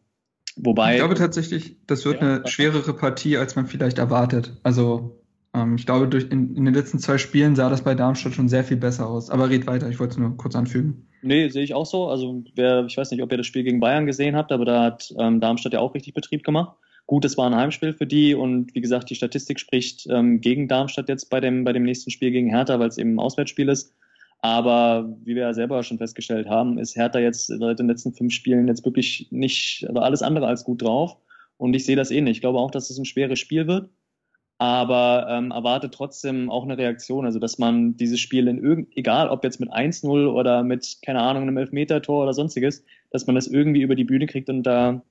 Speaker 2: Wobei.
Speaker 3: Ich glaube tatsächlich, das wird ja, eine schwerere Partie, als man vielleicht erwartet. Also ähm, ich glaube, durch in, in, den letzten zwei Spielen sah das bei Darmstadt schon sehr viel besser aus. Aber red weiter, ich wollte es nur kurz anfügen.
Speaker 2: Nee, sehe ich auch so. Also wer, ich weiß nicht, ob ihr das Spiel gegen Bayern gesehen habt, aber da hat ähm, Darmstadt ja auch richtig Betrieb gemacht. Gut, es war ein Heimspiel für die und wie gesagt, die Statistik spricht ähm, gegen Darmstadt jetzt bei dem, bei dem nächsten Spiel gegen Hertha, weil es eben ein Auswärtsspiel ist. Aber wie wir ja selber schon festgestellt haben, ist Hertha jetzt seit den letzten fünf Spielen jetzt wirklich nicht, also alles andere als gut drauf. Und ich sehe das ähnlich. Ich glaube auch, dass es ein schweres Spiel wird. Aber ähm, erwarte trotzdem auch eine Reaktion. Also, dass man dieses Spiel in irgend, egal ob jetzt mit 1-0 oder mit, keine Ahnung, einem Elfmeter-Tor oder sonstiges, dass man das irgendwie über die Bühne kriegt und da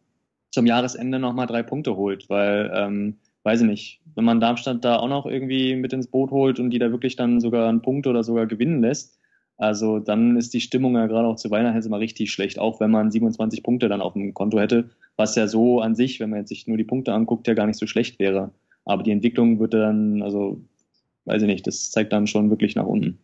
Speaker 2: zum Jahresende nochmal drei Punkte holt, weil, ähm, weiß ich nicht, wenn man Darmstadt da auch noch irgendwie mit ins Boot holt und die da wirklich dann sogar einen Punkt oder sogar gewinnen lässt, also dann ist die Stimmung ja gerade auch zu Weihnachten immer richtig schlecht, auch wenn man 27 Punkte dann auf dem Konto hätte, was ja so an sich, wenn man jetzt sich nur die Punkte anguckt, ja gar nicht so schlecht wäre. Aber die Entwicklung wird dann, also weiß ich nicht, das zeigt dann schon wirklich nach unten.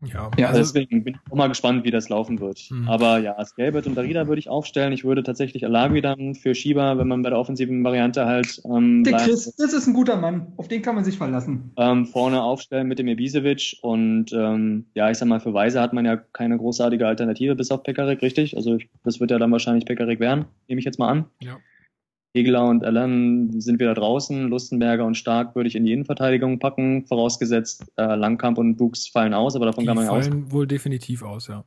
Speaker 2: Ja, ja also deswegen bin ich auch mal gespannt, wie das laufen wird. Mhm. Aber ja, Skelbert und Darida würde ich aufstellen. Ich würde tatsächlich Alavi dann für Schieber, wenn man bei der offensiven Variante halt.
Speaker 3: Ähm, der Chris, das ist ein guter Mann. Auf den kann man sich verlassen.
Speaker 2: Ähm, vorne aufstellen mit dem Ibisevic und ähm, ja, ich sag mal, für Weise hat man ja keine großartige Alternative bis auf Pekarik, richtig? Also das wird ja dann wahrscheinlich Pekarik werden, nehme ich jetzt mal an. Ja. Hegler und Allen sind wieder draußen. Lustenberger und Stark würde ich in die Innenverteidigung packen, vorausgesetzt äh, Langkamp und Brooks fallen aus, aber davon die kann man ja aus. fallen
Speaker 1: wohl definitiv aus, ja.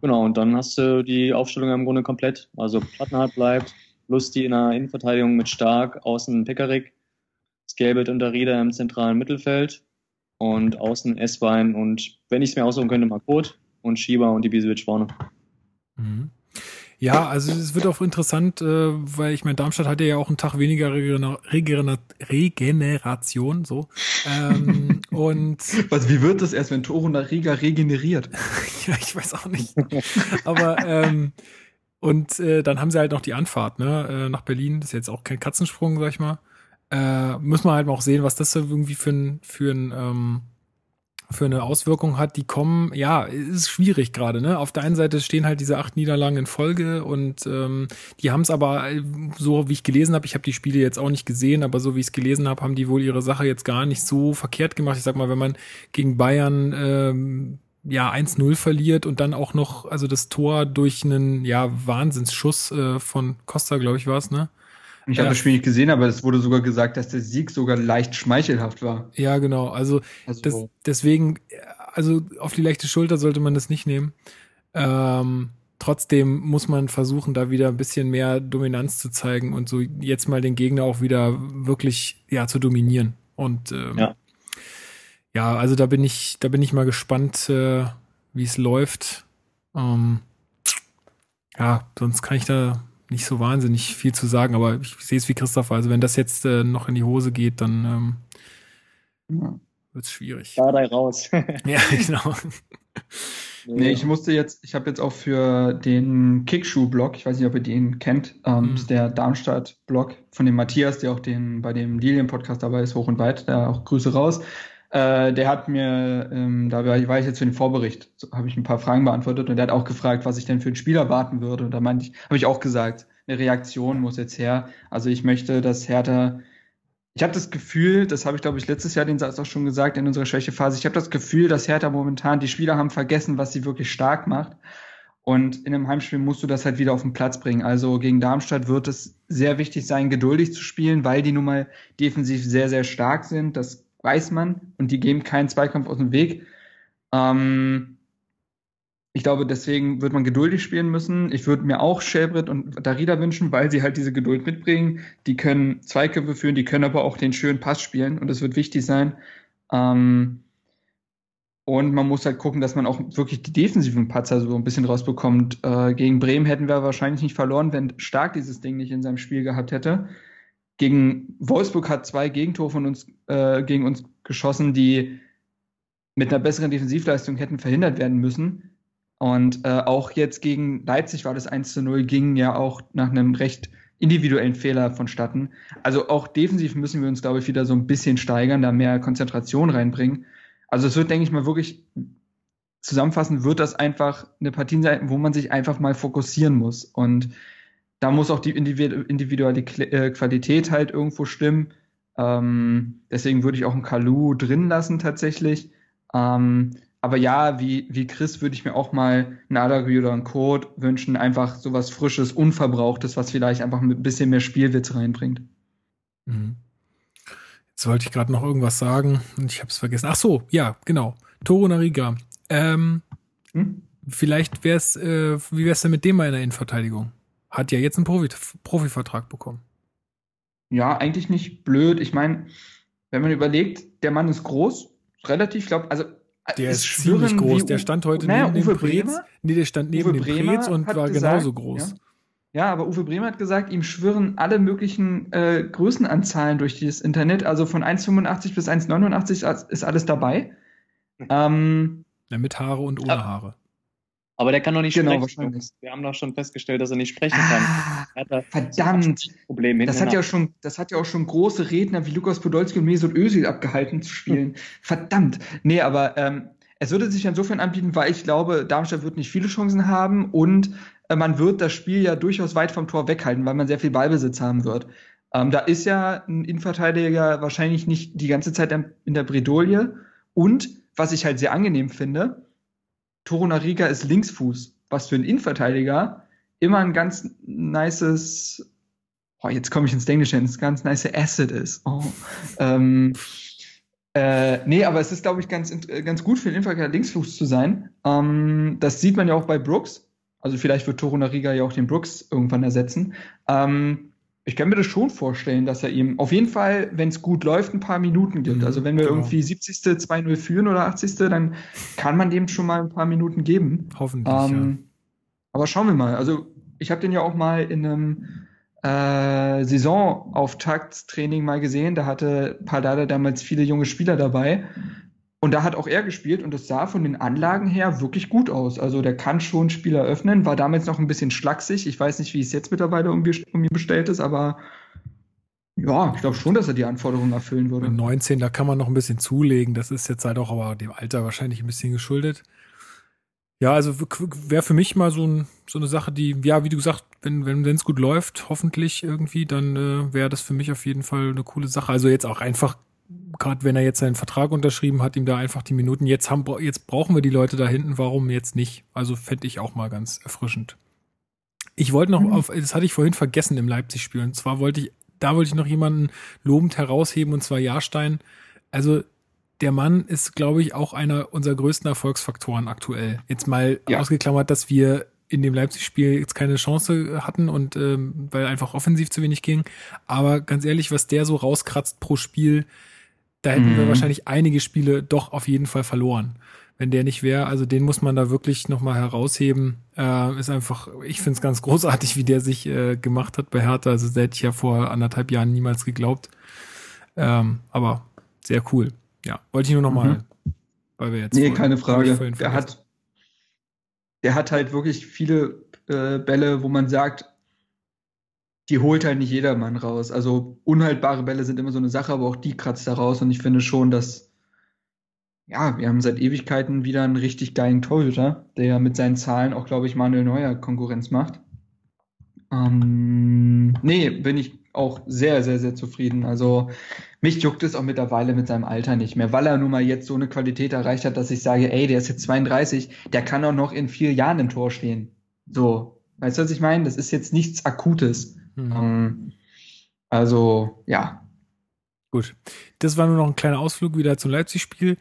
Speaker 2: Genau, und dann hast du die Aufstellung im Grunde komplett. Also Plattenhardt bleibt, Lusti in der Innenverteidigung mit Stark, außen Pekarik, Skelbet und Darida im zentralen Mittelfeld und außen Esswein und wenn ich es mir aussuchen könnte, Makot und Schieber und die Ibisevic vorne.
Speaker 1: Mhm. Ja, also es wird auch interessant, äh, weil ich meine, Darmstadt hat ja auch einen Tag weniger Regener Regener Regeneration, so. Ähm, *laughs* und
Speaker 3: Was, wie wird das erst, wenn Toro nach Riga regeneriert? *laughs*
Speaker 1: ja, ich weiß auch nicht. Aber ähm, und äh, dann haben sie halt noch die Anfahrt, ne, äh, nach Berlin. Das ist jetzt auch kein Katzensprung, sag ich mal. Äh, muss man halt auch sehen, was das irgendwie für ein, für ein ähm, für eine Auswirkung hat, die kommen, ja, ist schwierig gerade, ne? Auf der einen Seite stehen halt diese acht Niederlagen in Folge und ähm, die haben es aber, so wie ich gelesen habe, ich habe die Spiele jetzt auch nicht gesehen, aber so wie ich es gelesen habe, haben die wohl ihre Sache jetzt gar nicht so verkehrt gemacht. Ich sag mal, wenn man gegen Bayern ähm, ja 1-0 verliert und dann auch noch, also das Tor durch einen ja Wahnsinnsschuss äh, von Costa, glaube ich, war es, ne?
Speaker 3: Ich habe das Spiel nicht gesehen, aber es wurde sogar gesagt, dass der Sieg sogar leicht schmeichelhaft war.
Speaker 1: Ja, genau. Also, also das, deswegen, also auf die leichte Schulter sollte man das nicht nehmen. Ähm, trotzdem muss man versuchen, da wieder ein bisschen mehr Dominanz zu zeigen und so jetzt mal den Gegner auch wieder wirklich ja zu dominieren. Und ähm, ja. ja, also da bin ich, da bin ich mal gespannt, äh, wie es läuft. Ähm, ja, sonst kann ich da nicht so wahnsinnig viel zu sagen, aber ich sehe es wie Christopher. Also wenn das jetzt äh, noch in die Hose geht, dann ähm, ja. wird es schwierig.
Speaker 2: Da raus. *laughs*
Speaker 1: ja, genau. *laughs*
Speaker 3: Nee, ich musste jetzt, ich habe jetzt auch für den Kickschuh-Blog, ich weiß nicht, ob ihr den kennt, ähm, mhm. ist der Darmstadt-Blog von dem Matthias, der auch den bei dem Lilien-Podcast dabei ist, hoch und weit, da auch Grüße raus. Äh, der hat mir, ähm, da war ich jetzt für den Vorbericht, so, habe ich ein paar Fragen beantwortet und der hat auch gefragt, was ich denn für einen Spieler warten würde. Und da meinte ich, habe ich auch gesagt, eine Reaktion muss jetzt her. Also ich möchte, dass Hertha ich habe das Gefühl, das habe ich glaube ich letztes Jahr den Satz auch schon gesagt in unserer Schwächephase, ich habe das Gefühl, dass Hertha momentan, die Spieler haben vergessen, was sie wirklich stark macht. Und in einem Heimspiel musst du das halt wieder auf den Platz bringen. Also gegen Darmstadt wird es sehr wichtig sein, geduldig zu spielen, weil die nun mal defensiv sehr, sehr stark sind. Das weiß man. Und die geben keinen Zweikampf aus dem Weg. Ähm, ich glaube, deswegen wird man geduldig spielen müssen. Ich würde mir auch Shelbrett und Darida wünschen, weil sie halt diese Geduld mitbringen. Die können Zweikämpfe führen, die können aber auch den schönen Pass spielen und das wird wichtig sein. Ähm, und man muss halt gucken, dass man auch wirklich die defensiven Patzer so ein bisschen rausbekommt. Äh, gegen Bremen hätten wir wahrscheinlich nicht verloren, wenn Stark dieses Ding nicht in seinem Spiel gehabt hätte. Gegen Wolfsburg hat zwei Gegentore von uns äh, gegen uns geschossen, die mit einer besseren Defensivleistung hätten verhindert werden müssen. Und äh, auch jetzt gegen Leipzig war das 1 zu 0, ging ja auch nach einem recht individuellen Fehler vonstatten. Also auch defensiv müssen wir uns, glaube ich, wieder so ein bisschen steigern, da mehr Konzentration reinbringen. Also es wird, denke ich mal, wirklich zusammenfassend wird das einfach eine Partie sein, wo man sich einfach mal fokussieren muss. Und da muss auch die individuelle äh, Qualität halt irgendwo stimmen. Ähm, deswegen würde ich auch einen Kalu drin lassen tatsächlich. Ähm, aber ja, wie, wie Chris würde ich mir auch mal einen Adagui oder einen Code wünschen, einfach sowas Frisches, Unverbrauchtes, was vielleicht einfach ein bisschen mehr Spielwitz reinbringt.
Speaker 1: Mhm. Jetzt wollte ich gerade noch irgendwas sagen und ich habe es vergessen. Ach so, ja, genau. Toro Nariga. Ähm, hm? Vielleicht wäre es, äh, wie wär's denn mit dem mal in der Innenverteidigung? Hat ja jetzt einen Profi Profivertrag bekommen.
Speaker 3: Ja, eigentlich nicht blöd. Ich meine, wenn man überlegt, der Mann ist groß, relativ, glaube also
Speaker 1: der ist, ziemlich groß. Der stand heute naja, neben Uwe dem Preetz. Nee, der stand neben Uwe dem Bremer Preetz und war gesagt, genauso groß.
Speaker 3: Ja. Ja, aber Uwe Bremer hat gesagt, ihm schwirren alle möglichen äh, Größenanzahlen durch dieses Internet. Also von 1,85 bis 1,89 ist alles dabei.
Speaker 1: Ähm, ja, mit Haare und ohne Haare.
Speaker 2: Aber der kann doch nicht genau, sprechen. Wir haben doch schon festgestellt, dass er nicht sprechen kann.
Speaker 3: Ah, verdammt. Problem das hat ja schon, das hat ja auch schon große Redner wie Lukas Podolski und Mesut Özil abgehalten zu spielen. Hm. Verdammt. Nee, aber ähm, es würde sich insofern anbieten, weil ich glaube, Darmstadt wird nicht viele Chancen haben und äh, man wird das Spiel ja durchaus weit vom Tor weghalten, weil man sehr viel Ballbesitz haben wird. Ähm, da ist ja ein Innenverteidiger wahrscheinlich nicht die ganze Zeit in der Bredouille. Und was ich halt sehr angenehm finde, Toro Nariga ist Linksfuß, was für einen Innenverteidiger immer ein ganz nices, oh, jetzt komme ich ins Englische, ein ganz nice Asset ist. Oh. ähm, äh, nee, aber es ist, glaube ich, ganz, ganz gut für den Innenverteidiger Linksfuß zu sein. Ähm, das sieht man ja auch bei Brooks. Also vielleicht wird Toro Nariga ja auch den Brooks irgendwann ersetzen. Ähm, ich kann mir das schon vorstellen, dass er ihm auf jeden Fall, wenn es gut läuft, ein paar Minuten gibt. Mhm, also wenn wir genau. irgendwie 70. 2-0 führen oder 80. dann kann man dem schon mal ein paar Minuten geben.
Speaker 1: Hoffentlich. Ähm, ja.
Speaker 3: Aber schauen wir mal. Also ich habe den ja auch mal in einem äh, Saisonauftaktstraining mal gesehen. Da hatte Pardada damals viele junge Spieler dabei. Und da hat auch er gespielt und das sah von den Anlagen her wirklich gut aus. Also der kann schon Spieler öffnen, war damals noch ein bisschen schlaksig. Ich weiß nicht, wie es jetzt mittlerweile um, ihn bestellt ist, aber ja, ich glaube schon, dass er die Anforderungen erfüllen würde.
Speaker 1: 19, da kann man noch ein bisschen zulegen. Das ist jetzt halt auch aber dem Alter wahrscheinlich ein bisschen geschuldet. Ja, also wäre für mich mal so, ein, so, eine Sache, die, ja, wie du gesagt, wenn wenn es gut läuft, hoffentlich irgendwie, dann äh, wäre das für mich auf jeden Fall eine coole Sache. Also jetzt auch einfach gerade wenn er jetzt seinen Vertrag unterschrieben hat, ihm da einfach die Minuten, jetzt haben, jetzt brauchen wir die Leute da hinten, warum jetzt nicht? Also fände ich auch mal ganz erfrischend. Ich wollte noch mhm. auf, das hatte ich vorhin vergessen im Leipzig-Spiel, und zwar wollte ich, da wollte ich noch jemanden lobend herausheben, und zwar Jahrstein. Also, der Mann ist, glaube ich, auch einer unserer größten Erfolgsfaktoren aktuell. Jetzt mal ja. ausgeklammert, dass wir in dem Leipzig-Spiel jetzt keine Chance hatten und ähm, weil einfach offensiv zu wenig ging. Aber ganz ehrlich, was der so rauskratzt pro Spiel, da hätten mhm. wir wahrscheinlich einige Spiele doch auf jeden Fall verloren. Wenn der nicht wäre, also den muss man da wirklich nochmal herausheben. Äh, ist einfach, ich finde es ganz großartig, wie der sich äh, gemacht hat bei Hertha. Also das hätte ich ja vor anderthalb Jahren niemals geglaubt. Ähm, aber sehr cool. Ja, wollte ich nur nochmal, mhm.
Speaker 3: weil wir jetzt. Nee, keine Frage. Der hat, der hat halt wirklich viele äh, Bälle, wo man sagt, die holt halt nicht jedermann raus. Also unhaltbare Bälle sind immer so eine Sache, aber auch die kratzt da raus. Und ich finde schon, dass ja, wir haben seit Ewigkeiten wieder einen richtig geilen Torhüter, der mit seinen Zahlen auch, glaube ich, Manuel Neuer Konkurrenz macht. Ähm, nee, bin ich auch sehr, sehr, sehr zufrieden. Also mich juckt es auch mittlerweile mit seinem Alter nicht mehr, weil er nun mal jetzt so eine Qualität erreicht hat, dass ich sage, ey, der ist jetzt 32, der kann auch noch in vier Jahren im Tor stehen. So, weißt du, was ich meine? Das ist jetzt nichts Akutes. Mhm. Ähm, also, ja.
Speaker 1: Gut. Das war nur noch ein kleiner Ausflug wieder zum Leipzig-Spiel.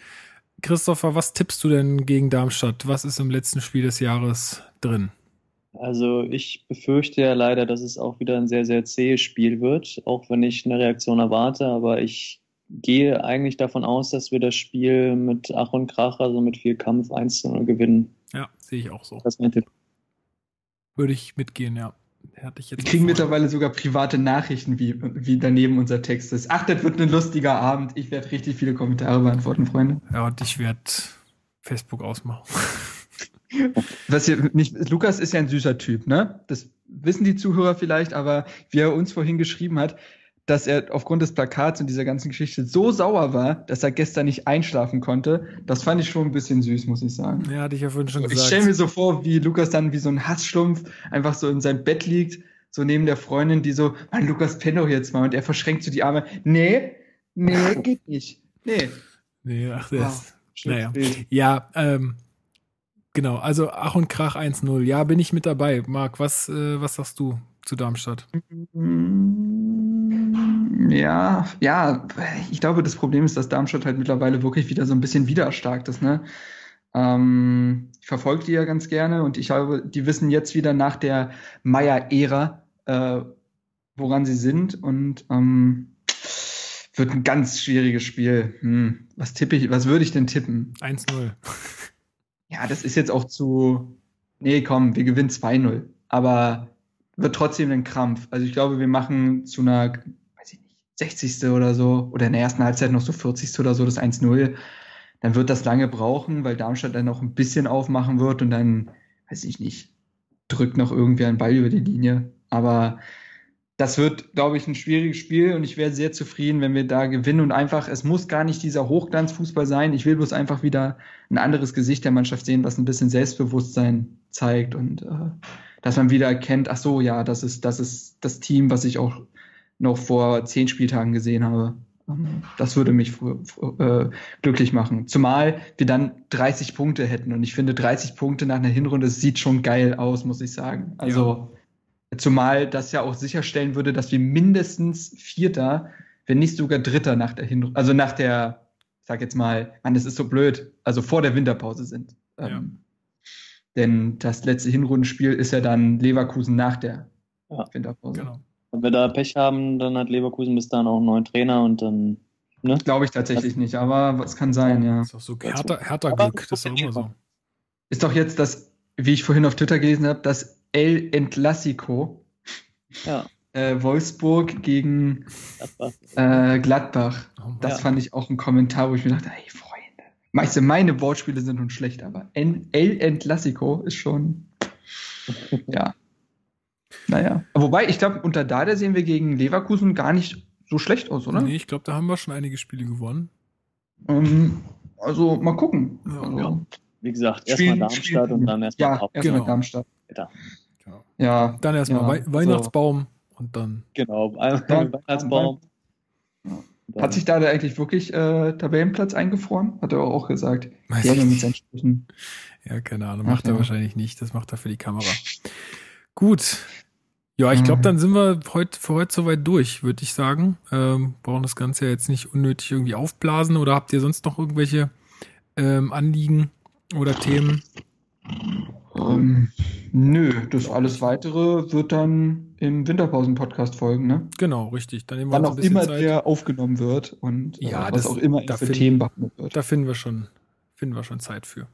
Speaker 1: Christopher, was tippst du denn gegen Darmstadt? Was ist im letzten Spiel des Jahres drin?
Speaker 2: Also ich befürchte ja leider, dass es auch wieder ein sehr, sehr zähes Spiel wird, auch wenn ich eine Reaktion erwarte, aber ich gehe eigentlich davon aus, dass wir das Spiel mit Ach und Krach, also mit viel Kampf 1 zu 0 gewinnen.
Speaker 1: Ja, sehe ich auch so.
Speaker 2: Das ist mein Tipp.
Speaker 1: Würde ich mitgehen, ja.
Speaker 3: Hatte ich jetzt Wir kriegen mittlerweile sogar private Nachrichten, wie, wie daneben unser Text ist. Ach, das wird ein lustiger Abend. Ich werde richtig viele Kommentare beantworten, Freunde.
Speaker 1: Ja, und ich werde Facebook ausmachen. *laughs*
Speaker 3: Was hier nicht, Lukas ist ja ein süßer Typ, ne? Das wissen die Zuhörer vielleicht, aber wie er uns vorhin geschrieben hat, dass er aufgrund des Plakats und dieser ganzen Geschichte so sauer war, dass er gestern nicht einschlafen konnte. Das fand ich schon ein bisschen süß, muss ich sagen.
Speaker 1: Ja, hatte ich ja vorhin schon gesagt.
Speaker 3: Ich stelle mir so vor, wie Lukas dann wie so ein Hassschlumpf einfach so in seinem Bett liegt, so neben der Freundin, die so, Mann, Lukas, penn doch jetzt mal. Und er verschränkt so die Arme. Nee, nee, geht nicht. Nee.
Speaker 1: Nee, ach, das. Wow. Naja. Ja, ähm, genau. Also Ach und Krach 1-0. Ja, bin ich mit dabei. Marc, was, äh, was sagst du zu Darmstadt?
Speaker 3: Ja, ja, ich glaube, das Problem ist, dass Darmstadt halt mittlerweile wirklich wieder so ein bisschen widerstarkt ist, ne? Ähm, ich verfolge die ja ganz gerne und ich glaube, die wissen jetzt wieder nach der Meier-Ära, äh, woran sie sind und ähm, wird ein ganz schwieriges Spiel. Hm, was tippe ich, was würde ich denn tippen?
Speaker 1: 1-0.
Speaker 3: Ja, das ist jetzt auch zu. Nee, komm, wir gewinnen 2-0. Aber wird trotzdem ein Krampf. Also ich glaube, wir machen zu einer, 60. oder so, oder in der ersten Halbzeit noch so 40. oder so das 1-0. Dann wird das lange brauchen, weil Darmstadt dann noch ein bisschen aufmachen wird und dann, weiß ich nicht, drückt noch irgendwer einen Ball über die Linie. Aber das wird, glaube ich, ein schwieriges Spiel und ich wäre sehr zufrieden, wenn wir da gewinnen und einfach, es muss gar nicht dieser Hochglanzfußball sein. Ich will bloß einfach wieder ein anderes Gesicht der Mannschaft sehen, was ein bisschen Selbstbewusstsein zeigt und äh, dass man wieder erkennt, ach so, ja, das ist, das ist das Team, was ich auch noch vor zehn Spieltagen gesehen habe. Ähm, das würde mich äh, glücklich machen. Zumal wir dann 30 Punkte hätten. Und ich finde, 30 Punkte nach einer Hinrunde sieht schon geil aus, muss ich sagen. Also, ja. zumal das ja auch sicherstellen würde, dass wir mindestens Vierter, wenn nicht sogar Dritter nach der Hinrunde, also nach der, ich sag jetzt mal, man, das ist so blöd, also vor der Winterpause sind. Ja. Ähm, denn das letzte Hinrundenspiel ist ja dann Leverkusen nach der ja. Winterpause. Genau.
Speaker 2: Wenn wir da Pech haben, dann hat Leverkusen bis dahin auch einen neuen Trainer und dann.
Speaker 3: Ne? Glaube ich tatsächlich das, nicht, aber es kann sein, ja.
Speaker 1: Ist auch so härter, härter Glück, das ist auch immer so.
Speaker 3: Ist doch jetzt das, wie ich vorhin auf Twitter gelesen habe, das El Entlassico. Ja. *laughs* Äh, Wolfsburg gegen Gladbach. Äh, Gladbach. Oh, das ja. fand ich auch ein Kommentar, wo ich mir dachte, ey, Meiste meine Wortspiele sind nun schlecht, aber El Entlassico ist schon. *laughs* ja. Naja. Wobei, ich glaube, unter Dada sehen wir gegen Leverkusen gar nicht so schlecht aus, oder?
Speaker 1: Nee, ich glaube, da haben wir schon einige Spiele gewonnen.
Speaker 3: Ähm, also, mal gucken.
Speaker 2: Ja, also, ja. Wie gesagt, erstmal Darmstadt spielen, und dann erstmal
Speaker 3: ja, erstmal genau. Darmstadt.
Speaker 1: Ja. ja. Dann erstmal ja, Weihnachtsbaum so. und dann.
Speaker 2: Genau, *laughs* Weihnachtsbaum.
Speaker 3: Ja. Hat sich da eigentlich wirklich äh, Tabellenplatz eingefroren? Hat er auch gesagt.
Speaker 1: Weiß ja, mit seinen Sprüchen. Ja, keine Ahnung, macht Ach, er ja. wahrscheinlich nicht. Das macht er für die Kamera. Gut. Ja, ich glaube, mhm. dann sind wir heute für heute soweit durch, würde ich sagen. Ähm, brauchen das Ganze ja jetzt nicht unnötig irgendwie aufblasen oder habt ihr sonst noch irgendwelche ähm, Anliegen oder Themen?
Speaker 3: Ähm, nö, das alles weitere wird dann im Winterpausen-Podcast folgen, ne?
Speaker 1: Genau, richtig.
Speaker 3: Dann nehmen wir Wann auch immer Zeit. der aufgenommen wird und
Speaker 1: ja, äh, was das, auch immer
Speaker 3: für find, Themen behandelt wird.
Speaker 1: Da finden wir schon, finden wir schon Zeit für.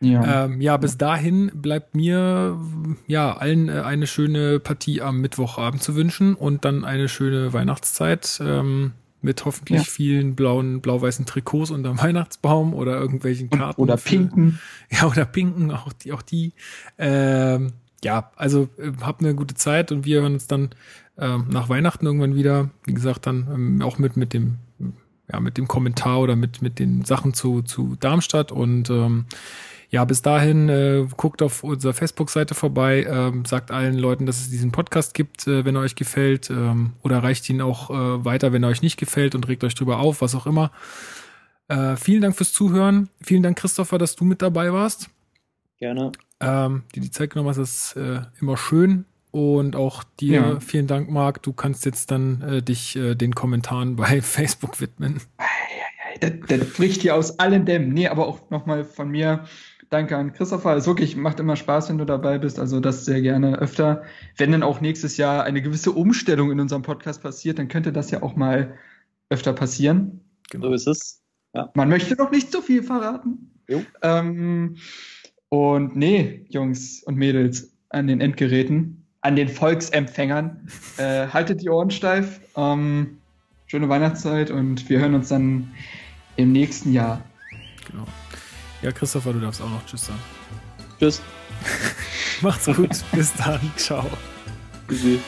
Speaker 1: Ja. Ähm, ja, bis dahin bleibt mir ja allen äh, eine schöne Partie am Mittwochabend zu wünschen und dann eine schöne Weihnachtszeit. Ähm, mit hoffentlich ja. vielen blauen, blau-weißen Trikots unterm Weihnachtsbaum oder irgendwelchen Karten.
Speaker 3: oder für, pinken. *laughs*
Speaker 1: Ja, oder pinken, auch die, auch die. Ähm, ja, also äh, habt eine gute Zeit und wir hören uns dann ähm, nach Weihnachten irgendwann wieder. Wie gesagt, dann ähm, auch mit, mit dem, ja, mit dem Kommentar oder mit, mit den Sachen zu, zu Darmstadt und ähm, ja, bis dahin äh, guckt auf unserer Facebook-Seite vorbei, ähm, sagt allen Leuten, dass es diesen Podcast gibt, äh, wenn er euch gefällt, ähm, oder reicht ihn auch äh, weiter, wenn er euch nicht gefällt und regt euch drüber auf, was auch immer. Äh, vielen Dank fürs Zuhören. Vielen Dank, Christopher, dass du mit dabei warst.
Speaker 2: Gerne.
Speaker 1: Ähm, die die Zeit genommen hast, ist äh, immer schön. Und auch dir ja. vielen Dank, Marc. Du kannst jetzt dann äh, dich äh, den Kommentaren bei *laughs* Facebook widmen.
Speaker 3: Das, das bricht hier aus allen Dämmen. Nee, aber auch nochmal von mir Danke an Christopher. Es wirklich macht immer Spaß, wenn du dabei bist. Also das sehr gerne öfter. Wenn dann auch nächstes Jahr eine gewisse Umstellung in unserem Podcast passiert, dann könnte das ja auch mal öfter passieren.
Speaker 2: Genau. So ist es.
Speaker 3: Ja. Man möchte noch nicht zu viel verraten. Ähm, und nee, Jungs und Mädels an den Endgeräten, an den Volksempfängern, *laughs* äh, haltet die Ohren steif. Ähm, schöne Weihnachtszeit und wir hören uns dann im nächsten Jahr.
Speaker 1: Genau. Ja, Christopher, du darfst auch noch Tschüss sagen.
Speaker 2: Tschüss. *laughs*
Speaker 1: Macht's gut. *laughs* Bis dann. Ciao.
Speaker 2: Tschüssi.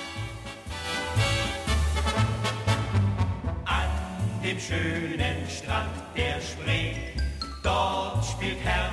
Speaker 4: An dem schönen Strand der Spree, dort spielt Herr